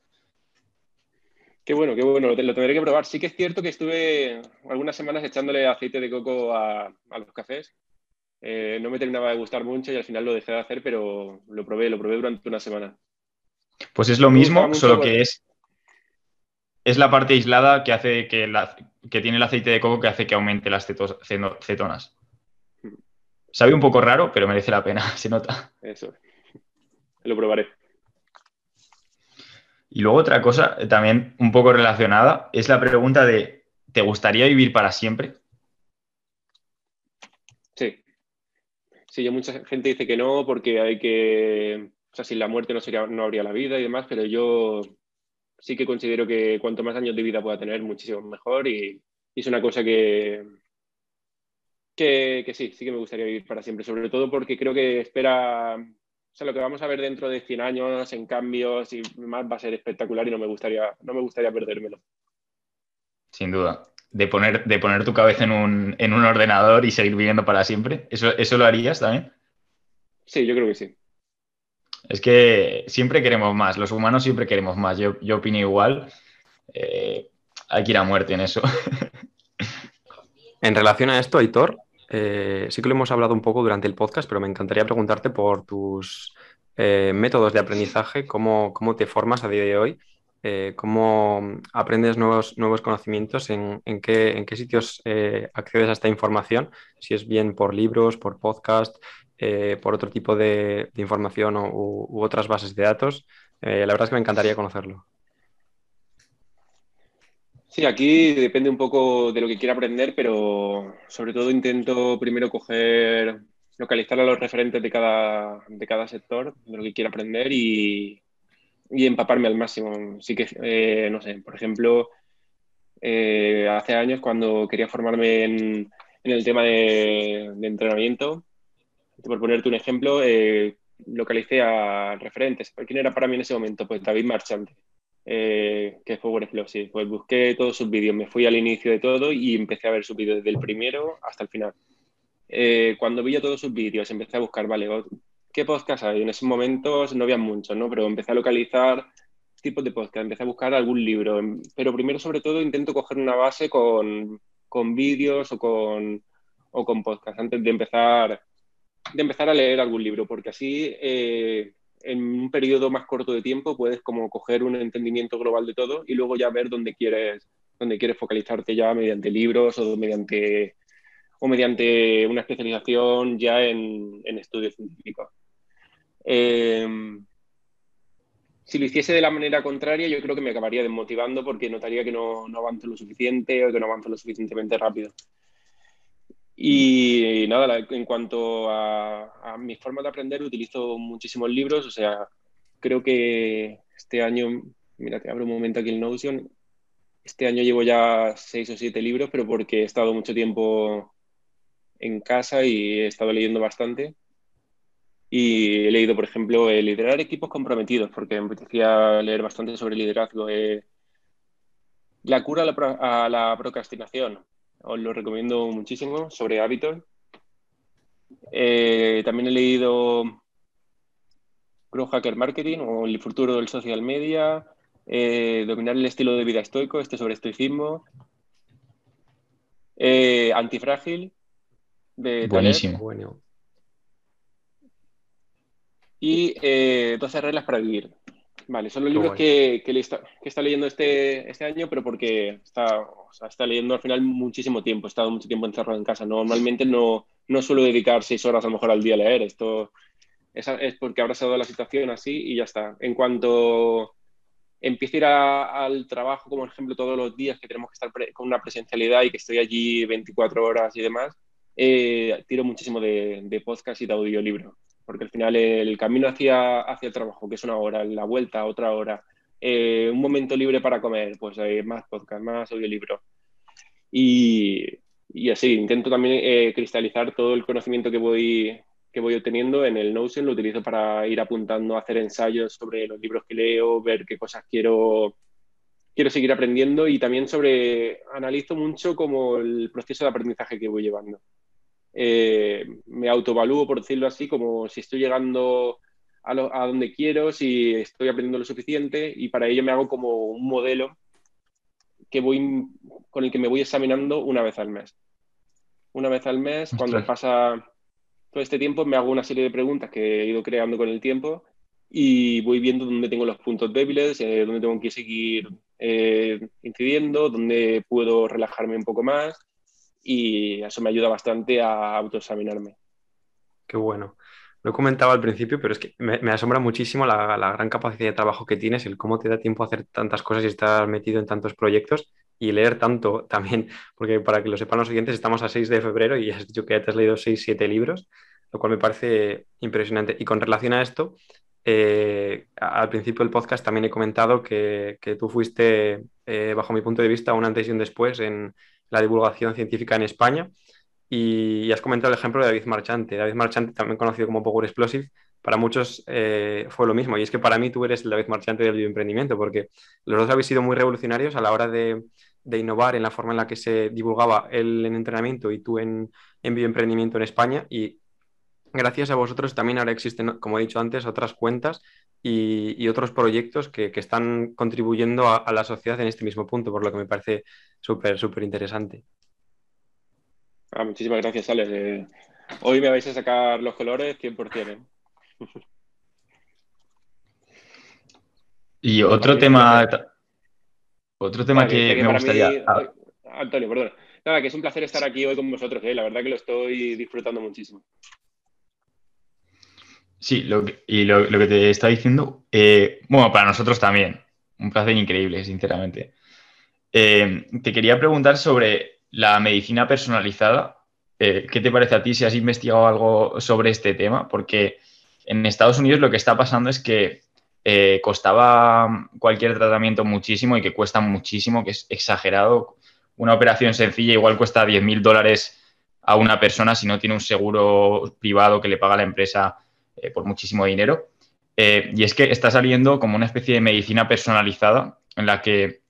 [SPEAKER 2] Qué bueno, qué bueno, lo tendré que probar. Sí que es cierto que estuve algunas semanas echándole aceite de coco a, los cafés. Eh, no me terminaba de gustar mucho y al final lo dejé de hacer, pero lo probé, lo probé durante una semana.
[SPEAKER 3] Pues es lo mismo, solo que es, es la parte aislada que hace que, que tiene el aceite de coco que hace que aumente las cetonas. Hmm. Sabe un poco raro, pero merece la pena, se nota.
[SPEAKER 2] Eso. Lo probaré.
[SPEAKER 3] Y luego otra cosa eh, también un poco relacionada es la pregunta de, ¿te gustaría vivir para siempre?
[SPEAKER 2] Sí. Sí, yo mucha gente dice que no porque hay que, o sea, sin la muerte no, sería, no habría la vida y demás, pero yo sí que considero que cuanto más años de vida pueda tener, muchísimo mejor y, es una cosa que, que, que, sí, sí que me gustaría vivir para siempre, sobre todo porque creo que espera sea, lo que vamos a ver dentro de 100 años en cambios y más va a ser espectacular y no me gustaría, no me gustaría perdérmelo.
[SPEAKER 3] Sin duda. De poner, de poner tu cabeza en un, en un ordenador y seguir viviendo para siempre. ¿Eso, ¿Eso lo harías también?
[SPEAKER 2] Sí, yo creo que sí.
[SPEAKER 3] Es que siempre queremos más, los humanos siempre queremos más. Yo, yo opino igual. Eh, hay que ir a muerte en eso.
[SPEAKER 1] en relación a esto, Aitor, eh, sí que lo hemos hablado un poco durante el podcast, pero me encantaría preguntarte por tus eh, métodos de aprendizaje, cómo, te formas a día de hoy, eh, cómo aprendes nuevos, nuevos conocimientos, en, qué, sitios accedes a esta información, si es bien por libros, por podcast, por otro tipo de, información u, otras bases de datos. la verdad es que me encantaría conocerlo.
[SPEAKER 2] Sí, aquí depende un poco de lo que quiera aprender, pero sobre todo intento primero coger, localizar a los referentes de cada, de cada sector, de lo que quiera aprender y, empaparme al máximo. Sí que, eh, no sé, por ejemplo, eh, hace años cuando quería formarme en, el tema de, entrenamiento, por ponerte un ejemplo, eh, localicé a referentes. ¿Quién era para mí en ese momento? Pues David Marchante eh, que fue Power sí. Pues busqué todos sus vídeos, me fui al inicio de todo y empecé a ver sus vídeos desde el primero hasta el final. Eh, cuando vi todos sus vídeos, empecé a buscar, vale, ¿qué podcast hay? En esos momentos no había muchos, ¿no? Pero empecé a localizar tipos de podcast, empecé a buscar algún libro, pero primero sobre todo intento coger una base con, con vídeos o con, o con podcast antes de empezar, de empezar a leer algún libro, porque así eh, en un periodo más corto de tiempo puedes como coger un entendimiento global de todo y luego ya ver dónde quieres, dónde quieres focalizarte ya mediante libros o mediante, o mediante una especialización ya en, estudios científicos. Em, si lo hiciese de la manera contraria, yo creo que me acabaría desmotivando porque notaría que no, no lo suficiente o que no avanzo lo suficientemente rápido. Y nada, en cuanto a, mi forma de aprender, utilizo muchísimos libros, o sea, creo que este año, mira, te abro un momento aquí el Notion, este año llevo ya seis o siete libros, pero porque he estado mucho tiempo en casa y he estado leyendo bastante. Y he leído, por ejemplo, Liderar equipos comprometidos, porque me apetecía leer bastante sobre liderazgo. Eh, la cura a la, procrastinación, os lo recomiendo muchísimo, sobre hábitos. Eh, también he leído Grow Hacker Marketing o El futuro del social media, eh, Dominar el estilo de vida estoico, este sobre estoicismo, Antifrágil, de
[SPEAKER 3] Buenísimo. Bueno
[SPEAKER 2] y 12 eh, reglas para vivir. Vale, son los libros que, que, está, que, está, leyendo este, este año, pero porque está, está leyendo al final muchísimo tiempo, he estado mucho tiempo encerrado en casa. Normalmente no, no suelo dedicar seis horas a lo mejor al día a leer, esto es, es porque habrá dado la situación así y ya está. En cuanto empiece a ir al trabajo, como por ejemplo todos los días que tenemos que estar con una presencialidad y que estoy allí 24 horas y demás, eh, tiro muchísimo de, de podcast y de audiolibro porque al final el camino hacia, hacia el trabajo, que es una hora, la vuelta, otra hora, eh, un momento libre para comer, pues hay más podcast, más audiolibro. Y, y así, intento también eh, cristalizar todo el conocimiento que voy, que voy obteniendo en el Notion, lo utilizo para ir apuntando, hacer ensayos sobre los libros que leo, ver qué cosas quiero, quiero seguir aprendiendo y también sobre, analizo mucho como el proceso de aprendizaje que voy llevando. Eh, me autovalúo, por decirlo así, como si estoy llegando a, donde quiero, si estoy aprendiendo lo suficiente y para ello me hago como un modelo que voy, con el que me voy examinando una vez al mes. Una vez al mes, cuando pasa todo este tiempo, me hago una serie de preguntas que he ido creando con el tiempo y voy viendo dónde tengo los puntos débiles, eh, dónde tengo que seguir eh, incidiendo, dónde puedo relajarme un poco más y eso me ayuda bastante a autoexaminarme.
[SPEAKER 1] Qué bueno. Lo he comentado al principio, pero es que me, asombra muchísimo la, gran capacidad de trabajo que tienes, el cómo te da tiempo a hacer tantas cosas y estar metido en tantos proyectos y leer tanto también, porque para que lo sepan los siguientes, estamos a 6 de febrero y has dicho que ya te has leído 6, 7 libros, lo cual me parece impresionante. Y con relación a esto, eh, al principio del podcast también he comentado que, tú fuiste, eh, bajo mi punto de vista, un antes y un después en, la divulgación científica en España. Y, has comentado el ejemplo de David Marchante. David Marchante, también conocido como Power Explosive, para muchos eh, fue lo mismo. Y es que para mí tú eres el David Marchante del bioemprendimiento, porque los dos habéis sido muy revolucionarios a la hora de, innovar en la forma en la que se divulgaba él en entrenamiento y tú en, en bioemprendimiento en España. Y gracias a vosotros también ahora existen, como he dicho antes, otras cuentas y, otros proyectos que, están contribuyendo a, la sociedad en este mismo punto, por lo que me parece súper, súper interesante.
[SPEAKER 2] Ah, muchísimas gracias, Alex. Eh, hoy me vais a sacar los colores 100%. ¿eh?
[SPEAKER 3] Y otro tema, otro tema que, me gustaría...
[SPEAKER 2] Ah. Antonio, perdón. Nada, que es un placer estar aquí hoy con vosotros. ¿eh? La verdad que lo estoy disfrutando muchísimo.
[SPEAKER 3] Sí, y lo, que te está diciendo, eh, bueno, para nosotros también, un placer increíble, sinceramente. Eh, te quería preguntar sobre la medicina personalizada. Eh, ¿Qué te parece a ti si has investigado algo sobre este tema? Porque en Estados Unidos lo que está pasando es que costaba cualquier tratamiento muchísimo y que cuesta muchísimo, que es exagerado. Una operación sencilla igual cuesta 10 mil dólares a una persona si no tiene un seguro privado que le paga la empresa eh, por muchísimo dinero. Eh, y es que está saliendo como una especie de medicina personalizada en la que,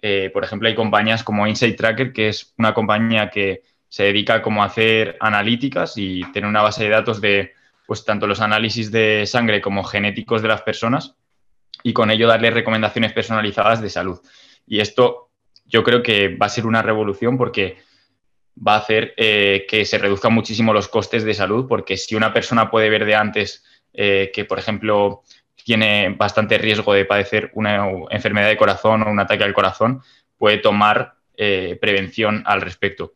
[SPEAKER 3] eh, por ejemplo, hay compañías como Insight Tracker, que es una compañía que se dedica como a hacer analíticas y tener una base de datos de pues tanto los análisis de sangre como genéticos de las personas y con ello darle recomendaciones personalizadas de salud. Y esto yo creo que va a ser una revolución porque va a hacer eh, que se reduzcan muchísimo los costes de salud, porque si una persona puede ver de antes eh, que, por ejemplo, tiene bastante riesgo de padecer una enfermedad de corazón o un ataque al corazón, puede tomar eh, prevención al respecto.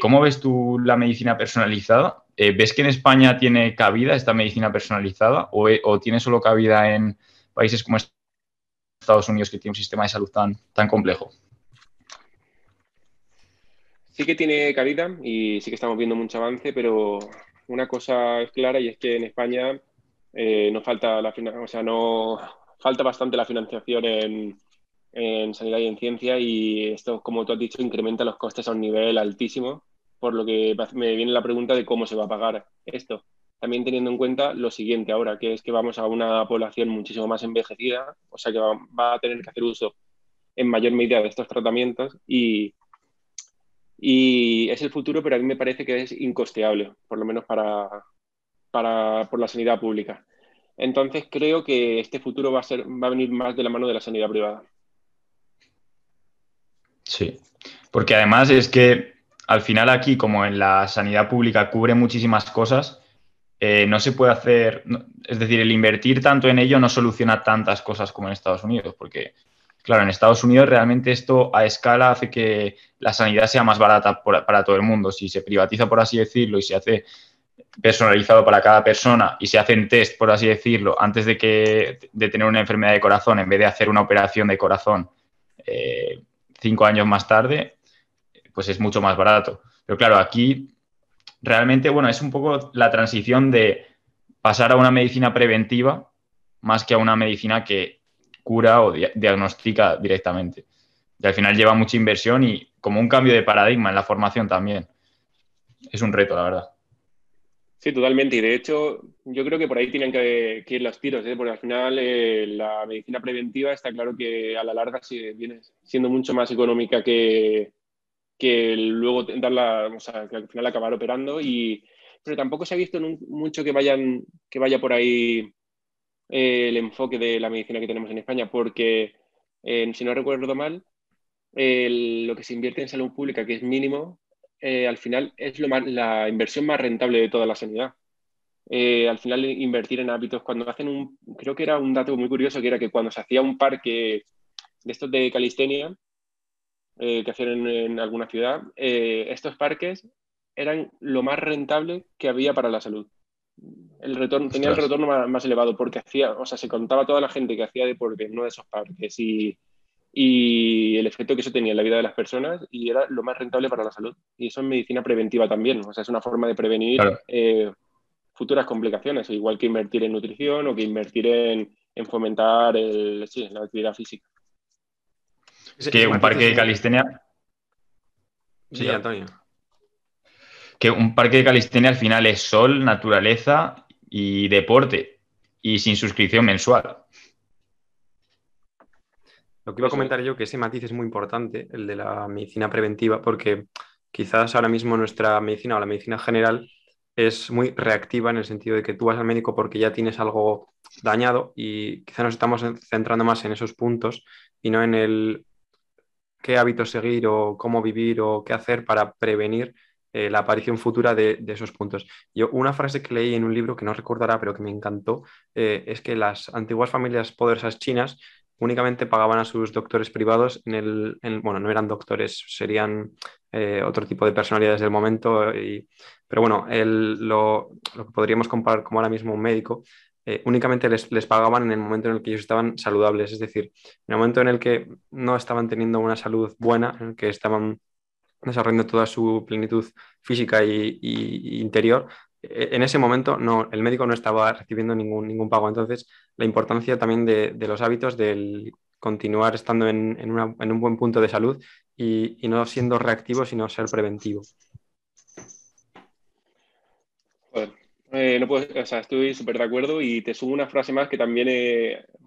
[SPEAKER 3] ¿Cómo ves tú la medicina personalizada? ¿Ves que en España tiene cabida esta medicina personalizada o, tiene solo cabida en países como Estados Unidos, que tiene un sistema de salud tan, tan complejo.
[SPEAKER 2] Sí que tiene cabida y sí que estamos viendo mucho avance, pero una cosa es clara y es que en España eh, no falta la o sea, no falta bastante la financiación en, en sanidad y en ciencia y esto, como tú has dicho, incrementa los costes a un nivel altísimo, por lo que me viene la pregunta de cómo se va a pagar esto. También teniendo en cuenta lo siguiente ahora, que es que vamos a una población muchísimo más envejecida, o sea que va, a tener que hacer uso en mayor medida de estos tratamientos y, y es el futuro, pero a mí me parece que es incosteable, por lo menos para, para, por la sanidad pública. Entonces creo que este futuro va a, ser, va a venir más de la mano de la sanidad privada.
[SPEAKER 3] Sí, porque además es que al final aquí, como en la sanidad pública cubre muchísimas cosas, eh, no se puede hacer, es decir, el invertir tanto en ello no soluciona tantas cosas como en Estados Unidos, porque, claro, en Estados Unidos realmente esto a escala hace que la sanidad sea más barata para todo el mundo. Si se privatiza, por así decirlo, y se hace personalizado para cada persona y se hacen test, por así decirlo, antes de, que, de tener una enfermedad de corazón, en vez de hacer una operación de corazón eh, cinco años más tarde, pues es mucho más barato. Pero claro, aquí realmente, bueno, es un poco la transición de pasar a una medicina preventiva más que a una medicina que cura o diagnostica directamente. Y al final lleva mucha inversión y como un cambio de paradigma en la formación también. Es un reto, la verdad.
[SPEAKER 2] Sí, totalmente. Y de hecho, yo creo que por ahí tienen que, ir los tiros, ¿eh? porque al final eh, la medicina preventiva está claro que a la larga sí, viene siendo mucho más económica que, que luego darla, o sea, que al final acabar operando. Y, pero tampoco se ha visto mucho que, vayan, que vaya por ahí eh, el enfoque de la medicina que tenemos en España, porque si no recuerdo mal, lo que se invierte en salud pública, que es mínimo, eh, al final es lo la inversión más rentable de toda la sanidad. Eh, al final invertir en hábitos, cuando hacen un, creo que era un dato muy curioso, que era que cuando se hacía un parque de estos de calistenia, eh, que hacían en, alguna ciudad, estos parques eran lo más rentable que había para la salud. El retorno, tenía el retorno más, más, elevado porque hacía, o sea, se contaba toda la gente que hacía deporte en uno de esos parques y y el efecto que eso tenía en la vida de las personas y era lo más rentable para la salud. Y eso es medicina preventiva también, o sea, es una forma de prevenir eh, futuras complicaciones, igual que invertir en nutrición o que invertir en, fomentar la actividad física.
[SPEAKER 3] Que un parque de calistenia...
[SPEAKER 1] Sí, Antonio.
[SPEAKER 3] Que un parque de calistenia al final es sol, naturaleza y deporte y sin suscripción mensual.
[SPEAKER 1] Lo que iba a comentar yo, que ese matiz es muy importante, el de la medicina preventiva, porque quizás ahora mismo nuestra medicina o la medicina general es muy reactiva en el sentido de que tú vas al médico porque ya tienes algo dañado y quizás nos estamos centrando más en esos puntos y no en el qué hábitos seguir o cómo vivir o qué hacer para prevenir eh, la aparición futura de, esos puntos. Yo una frase que leí en un libro que no recordará, pero que me encantó, eh, es que las antiguas familias poderosas chinas únicamente pagaban a sus doctores privados en el, bueno, no eran doctores, serían eh, otro tipo de personalidades del momento, pero bueno, lo, que podríamos comparar como ahora mismo un médico, únicamente les, les, pagaban en el momento en el que ellos estaban saludables, es decir, en el momento en el que no estaban teniendo una salud buena, en el que estaban desarrollando toda su plenitud física y, y interior, e, en ese momento no, el médico no estaba recibiendo ningún, ningún pago. Entonces, la importancia también de, los hábitos, del continuar estando en, un buen punto de salud y, no siendo reactivo, sino ser preventivo.
[SPEAKER 2] Eh, no puedo, o sea, estoy súper de acuerdo y te sumo una frase más que también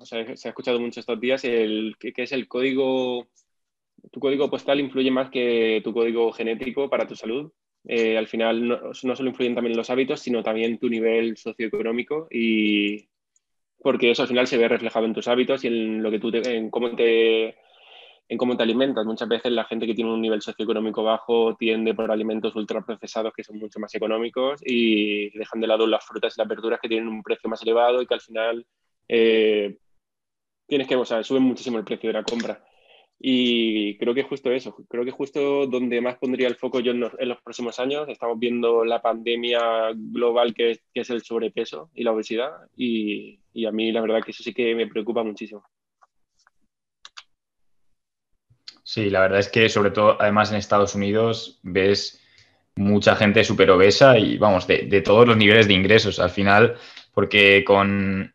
[SPEAKER 2] se ha escuchado mucho estos días, el, que es el código, tu código postal influye más que tu código genético para tu salud. Eh, al final no, solo influyen también los hábitos, sino también tu nivel socioeconómico y porque eso al final se ve reflejado en tus hábitos y en lo que tú en cómo te en cómo te alimentas. Muchas veces la gente que tiene un nivel socioeconómico bajo tiende por alimentos ultraprocesados que son mucho más económicos y dejan de lado las frutas y las verduras que tienen un precio más elevado y que al final eh, tienes que, o sea, suben muchísimo el precio de la compra. Y creo que justo eso, creo que justo donde más pondría el foco yo en los, próximos años, estamos viendo la pandemia global que es, el sobrepeso y la obesidad y, Y a mí la verdad que eso sí que me preocupa muchísimo.
[SPEAKER 3] Sí, la verdad es que sobre todo, además en Estados Unidos, ves mucha gente súper obesa y vamos, de, todos los niveles de ingresos al final, porque con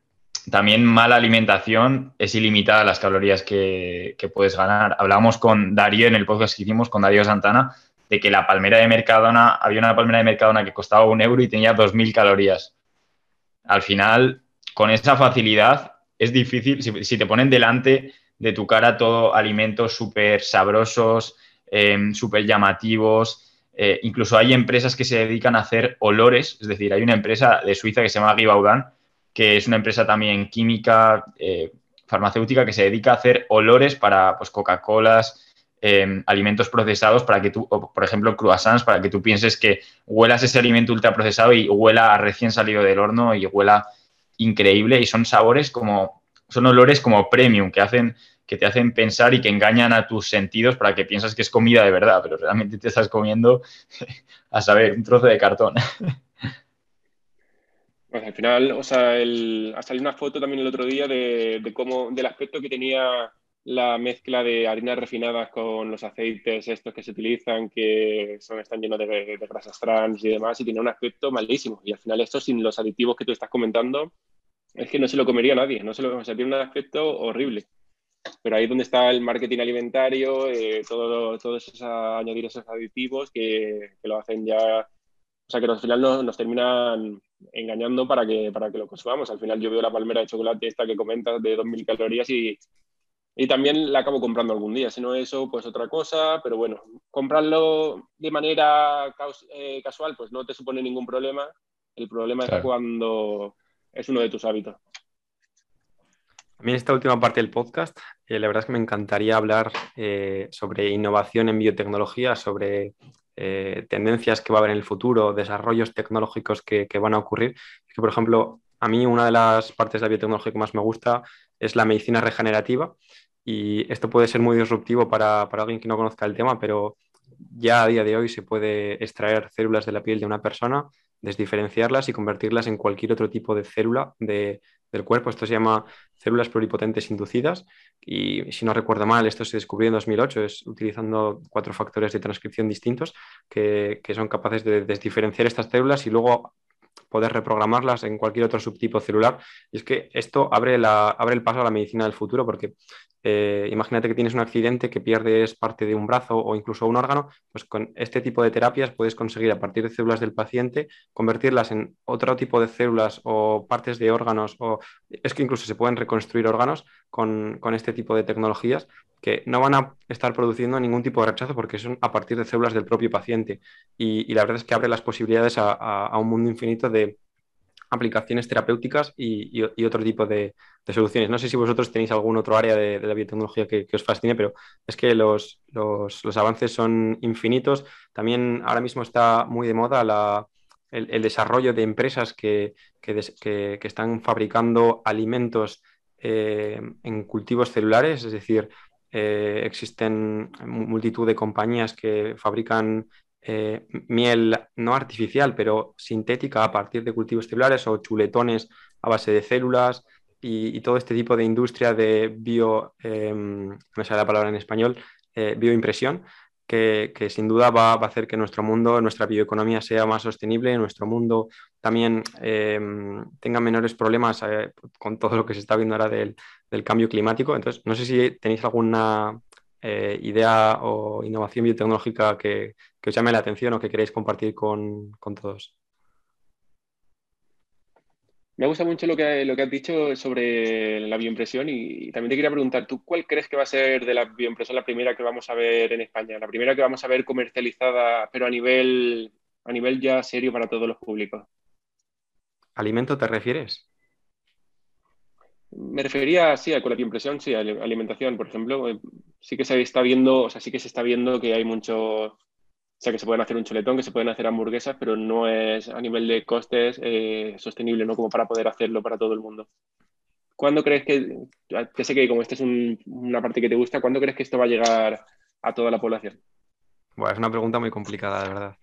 [SPEAKER 3] también mala alimentación es ilimitada las calorías que, puedes ganar. Hablábamos con Darío en el podcast que hicimos, con Darío Santana, de que la palmera de Mercadona, había una palmera de Mercadona que costaba un euro y tenía 2.000 calorías. Al final, con esa facilidad, es difícil, si, te ponen delante de tu cara todo alimentos súper sabrosos, eh, súper llamativos, eh, incluso hay empresas que se dedican a hacer olores, es decir, hay una empresa de Suiza que se llama Givaudan, que es una empresa también química, eh, farmacéutica, que se dedica a hacer olores para pues, Coca-Colas, em, alimentos procesados, para que tú, por ejemplo, croissants, para que tú pienses que huelas ese alimento ultraprocesado y huela a recién salido del horno y huela increíble y son sabores como, son olores como premium que hacen que te hacen pensar y que engañan a tus sentidos para que piensas que es comida de verdad, pero realmente te estás comiendo, a saber, un trozo de cartón.
[SPEAKER 2] Pues al final, o sea, el, ha salido una foto también el otro día de, cómo, del aspecto que tenía la mezcla de harinas refinadas con los aceites estos que se utilizan, que son, están llenos de, grasas trans y demás, y tiene un aspecto malísimo. Y al final esto, sin los aditivos que tú estás comentando, es que no se lo comería nadie, no se lo, o sea, tiene un aspecto horrible pero ahí es donde está el marketing alimentario, eh, todo, todo eso, añadir esos aditivos que, que, lo hacen ya, o sea, que al final nos, nos, terminan engañando para que, para que lo consumamos. Al final yo veo la palmera de chocolate esta que comentas de 2.000 calorías y, y también la acabo comprando algún día. Si no eso, pues otra cosa, pero bueno, comprarlo de manera eh, casual, pues no te supone ningún problema. El problema es cuando es uno de tus hábitos.
[SPEAKER 1] A mí en esta última parte del podcast, eh, la verdad es que me encantaría hablar eh, sobre innovación en biotecnología, sobre eh, tendencias que va a haber en el futuro, desarrollos tecnológicos que, van a ocurrir. que, por ejemplo, a mí una de las partes de la biotecnología que más me gusta es la medicina regenerativa y esto puede ser muy disruptivo para, para alguien que no conozca el tema, pero ya a día de hoy se puede extraer células de la piel de una persona, desdiferenciarlas y convertirlas en cualquier otro tipo de célula de, del cuerpo. Esto se llama células pluripotentes inducidas y si no recuerdo mal, esto se descubrió en 2008, es utilizando cuatro factores de transcripción distintos que, que son capaces de desdiferenciar estas células y luego poder reprogramarlas en cualquier otro subtipo celular. Y es que esto abre, la, abre el paso a la medicina del futuro, porque eh, imagínate que tienes un accidente, que pierdes parte de un brazo o incluso un órgano, pues con este tipo de terapias puedes conseguir a partir de células del paciente convertirlas en otro tipo de células o partes de órganos, o es que incluso se pueden reconstruir órganos con, este tipo de tecnologías que no van a estar produciendo ningún tipo de rechazo porque son a partir de células del propio paciente. Y, la verdad es que abre las posibilidades a un mundo infinito de, aplicaciones terapéuticas y, otro tipo de, soluciones. No sé si vosotros tenéis algún otro área de, la biotecnología que, os fascine, pero es que los, avances son infinitos. También ahora mismo está muy de moda el, desarrollo de empresas que, están fabricando alimentos eh, en cultivos celulares, es decir, eh, existen multitud de compañías que fabrican eh, miel no artificial, pero sintética a partir de cultivos celulares o chuletones a base de células y, todo este tipo de industria de bio, em, me sale la palabra en español, bioimpresión, que, sin duda va, a hacer que nuestro mundo, nuestra bioeconomía sea más sostenible, nuestro mundo también em, tenga menores problemas eh, con todo lo que se está viendo ahora del, cambio climático. Entonces, no sé si tenéis alguna eh, idea o innovación biotecnológica que, os llame la atención o que queréis compartir con, todos.
[SPEAKER 2] Me gusta mucho lo que, lo que has dicho sobre la bioimpresión y, también te quería preguntar, ¿tú cuál crees que va a ser de la bioimpresión la primera que vamos a ver en España? La primera que vamos a ver comercializada, pero a nivel, a nivel ya serio para todos los públicos.
[SPEAKER 1] ¿Alimento te refieres?
[SPEAKER 2] Me refería, sí, a la impresión, sí, a alimentación, por ejemplo. Eh, sí que se está viendo, o sea, sí que se está viendo que hay mucho, o sea, que se pueden hacer un chuletón, que se pueden hacer hamburguesas, pero no es a nivel de costes eh, sostenible, ¿no? Como para poder hacerlo para todo el mundo. ¿Cuándo crees que, que sé que como esta es una parte que te gusta, ¿cuándo crees que esto va a llegar a toda la población?
[SPEAKER 1] Bueno, es una pregunta muy complicada, de verdad.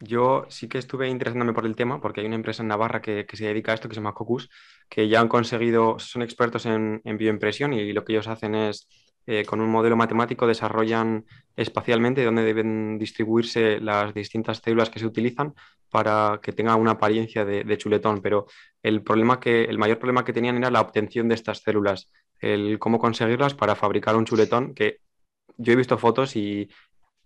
[SPEAKER 1] Yo sí que estuve interesándome por el tema porque hay una empresa en Navarra que, se dedica a esto que se llama Cocus, que ya han conseguido, son expertos en bioimpresión y lo que ellos hacen es eh, con un modelo matemático desarrollan espacialmente dónde deben distribuirse las distintas células que se utilizan para que tenga una apariencia de, chuletón. Pero el, problema que, el mayor problema que tenían era la obtención de estas células, el cómo conseguirlas para fabricar un chuletón que yo he visto fotos y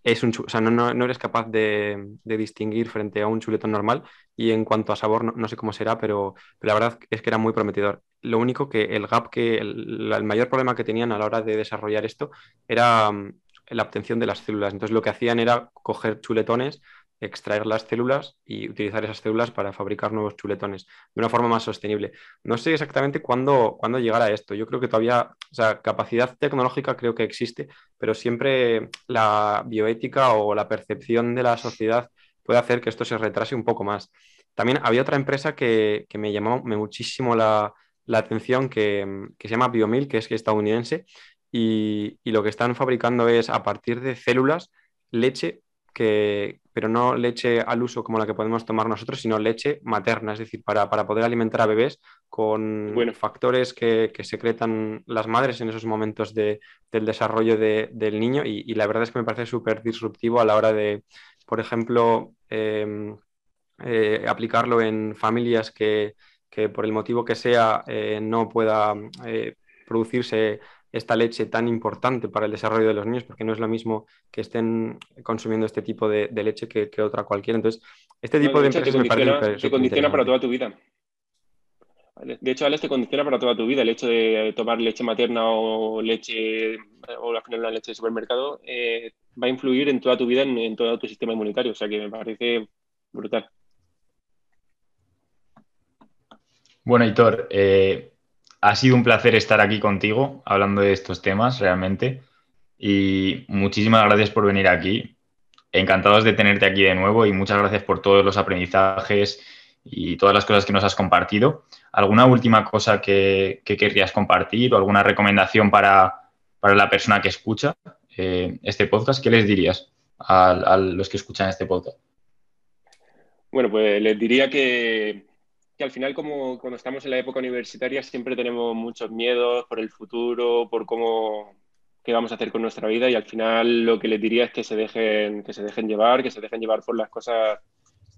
[SPEAKER 1] es un, o sea, no, eres capaz de, distinguir frente a un chuletón normal y en cuanto a sabor no, sé cómo será, pero, la verdad es que era muy prometedor. Lo único que el gap que, el, el, mayor problema que tenían a la hora de desarrollar esto era mm, la obtención de las células. Entonces lo que hacían era coger chuletones extraer las células y utilizar esas células para fabricar nuevos chuletones de una forma más sostenible. No sé exactamente cuándo, cuándo llegará esto. Yo creo que todavía, o sea, capacidad tecnológica creo que existe, pero siempre la bioética o la percepción de la sociedad puede hacer que esto se retrase un poco más. También había otra empresa que, me llamó muchísimo la, atención que, se llama Biomil, que es estadounidense, y, y lo que están fabricando es a partir de células leche que, pero no leche al uso como la que podemos tomar nosotros, sino leche materna, es decir, para, poder alimentar a bebés con factores que, secretan las madres en esos momentos del desarrollo del niño y, la verdad es que me parece súper disruptivo a la hora de, por ejemplo, em, eh, aplicarlo en familias que, por el motivo que sea eh, no pueda eh, producirse esta leche tan importante para el desarrollo de los niños, porque no es lo mismo que estén consumiendo este tipo de, leche que, otra cualquiera. Entonces, este tipo de, empresas
[SPEAKER 2] me parece Te condiciona para toda tu vida. De hecho, Alex te condiciona para toda tu vida. El hecho de tomar leche materna o leche, o al final la leche de supermercado, eh, va a influir en toda tu vida, en, todo tu sistema inmunitario. O sea que me parece brutal.
[SPEAKER 3] Bueno, Hitor, eh, ha sido un placer estar aquí contigo hablando de estos temas realmente y muchísimas gracias por venir aquí. Encantados de tenerte aquí de nuevo y muchas gracias por todos los aprendizajes y todas las cosas que nos has compartido. ¿Alguna última cosa que, querrías compartir o alguna recomendación para, la persona que escucha eh, este podcast? ¿Qué les dirías a los que escuchan este podcast?
[SPEAKER 2] Bueno, pues les diría que, que al final, como cuando estamos en la época universitaria, siempre tenemos muchos miedos por el futuro, por cómo qué vamos a hacer con nuestra vida y al final lo que les diría es que se dejen, que se dejen llevar, que se dejen llevar por las cosas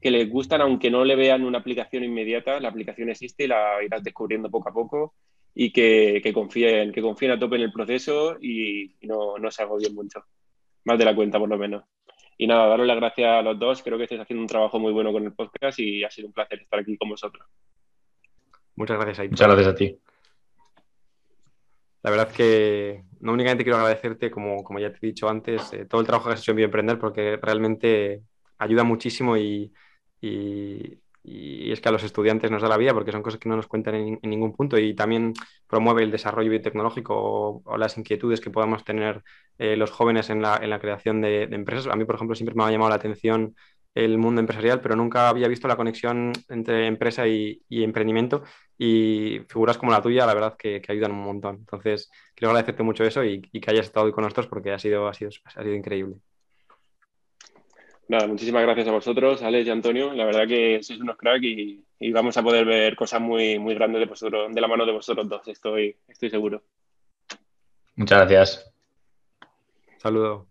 [SPEAKER 2] que les gustan, aunque no le vean una aplicación inmediata, la aplicación existe y la irás descubriendo poco a poco y que, confíen, que confíen a tope en el proceso y, no, no se agobien mucho, más de la cuenta por lo menos. Y nada, daros las gracias a los dos. Creo que estáis haciendo un trabajo muy bueno con el podcast y ha sido un placer estar aquí con vosotros.
[SPEAKER 1] Muchas gracias, Aitor.
[SPEAKER 3] Muchas gracias a ti.
[SPEAKER 1] La verdad que no únicamente quiero agradecerte, como, como ya te he dicho antes, eh, todo el trabajo que has hecho en Bioemprender, porque realmente ayuda muchísimo y, y es que a los estudiantes nos da la vida porque son cosas que no nos cuentan en, ningún punto y también promueve el desarrollo biotecnológico o, las inquietudes que podamos tener eh, los jóvenes en la, en la creación de, empresas. A mí, por ejemplo, siempre me ha llamado la atención el mundo empresarial, pero nunca había visto la conexión entre empresa y, emprendimiento y figuras como la tuya, la verdad que, ayudan un montón. Entonces, quiero agradecerte mucho eso y, que hayas estado hoy con nosotros porque ha sido, ha sido, ha sido increíble.
[SPEAKER 2] Nada, muchísimas gracias a vosotros, Alex y Antonio. La verdad que sois unos crack y, vamos a poder ver cosas muy, muy grandes de, vosotros, de la mano de vosotros dos, estoy, estoy seguro.
[SPEAKER 3] Muchas gracias.
[SPEAKER 1] Saludo.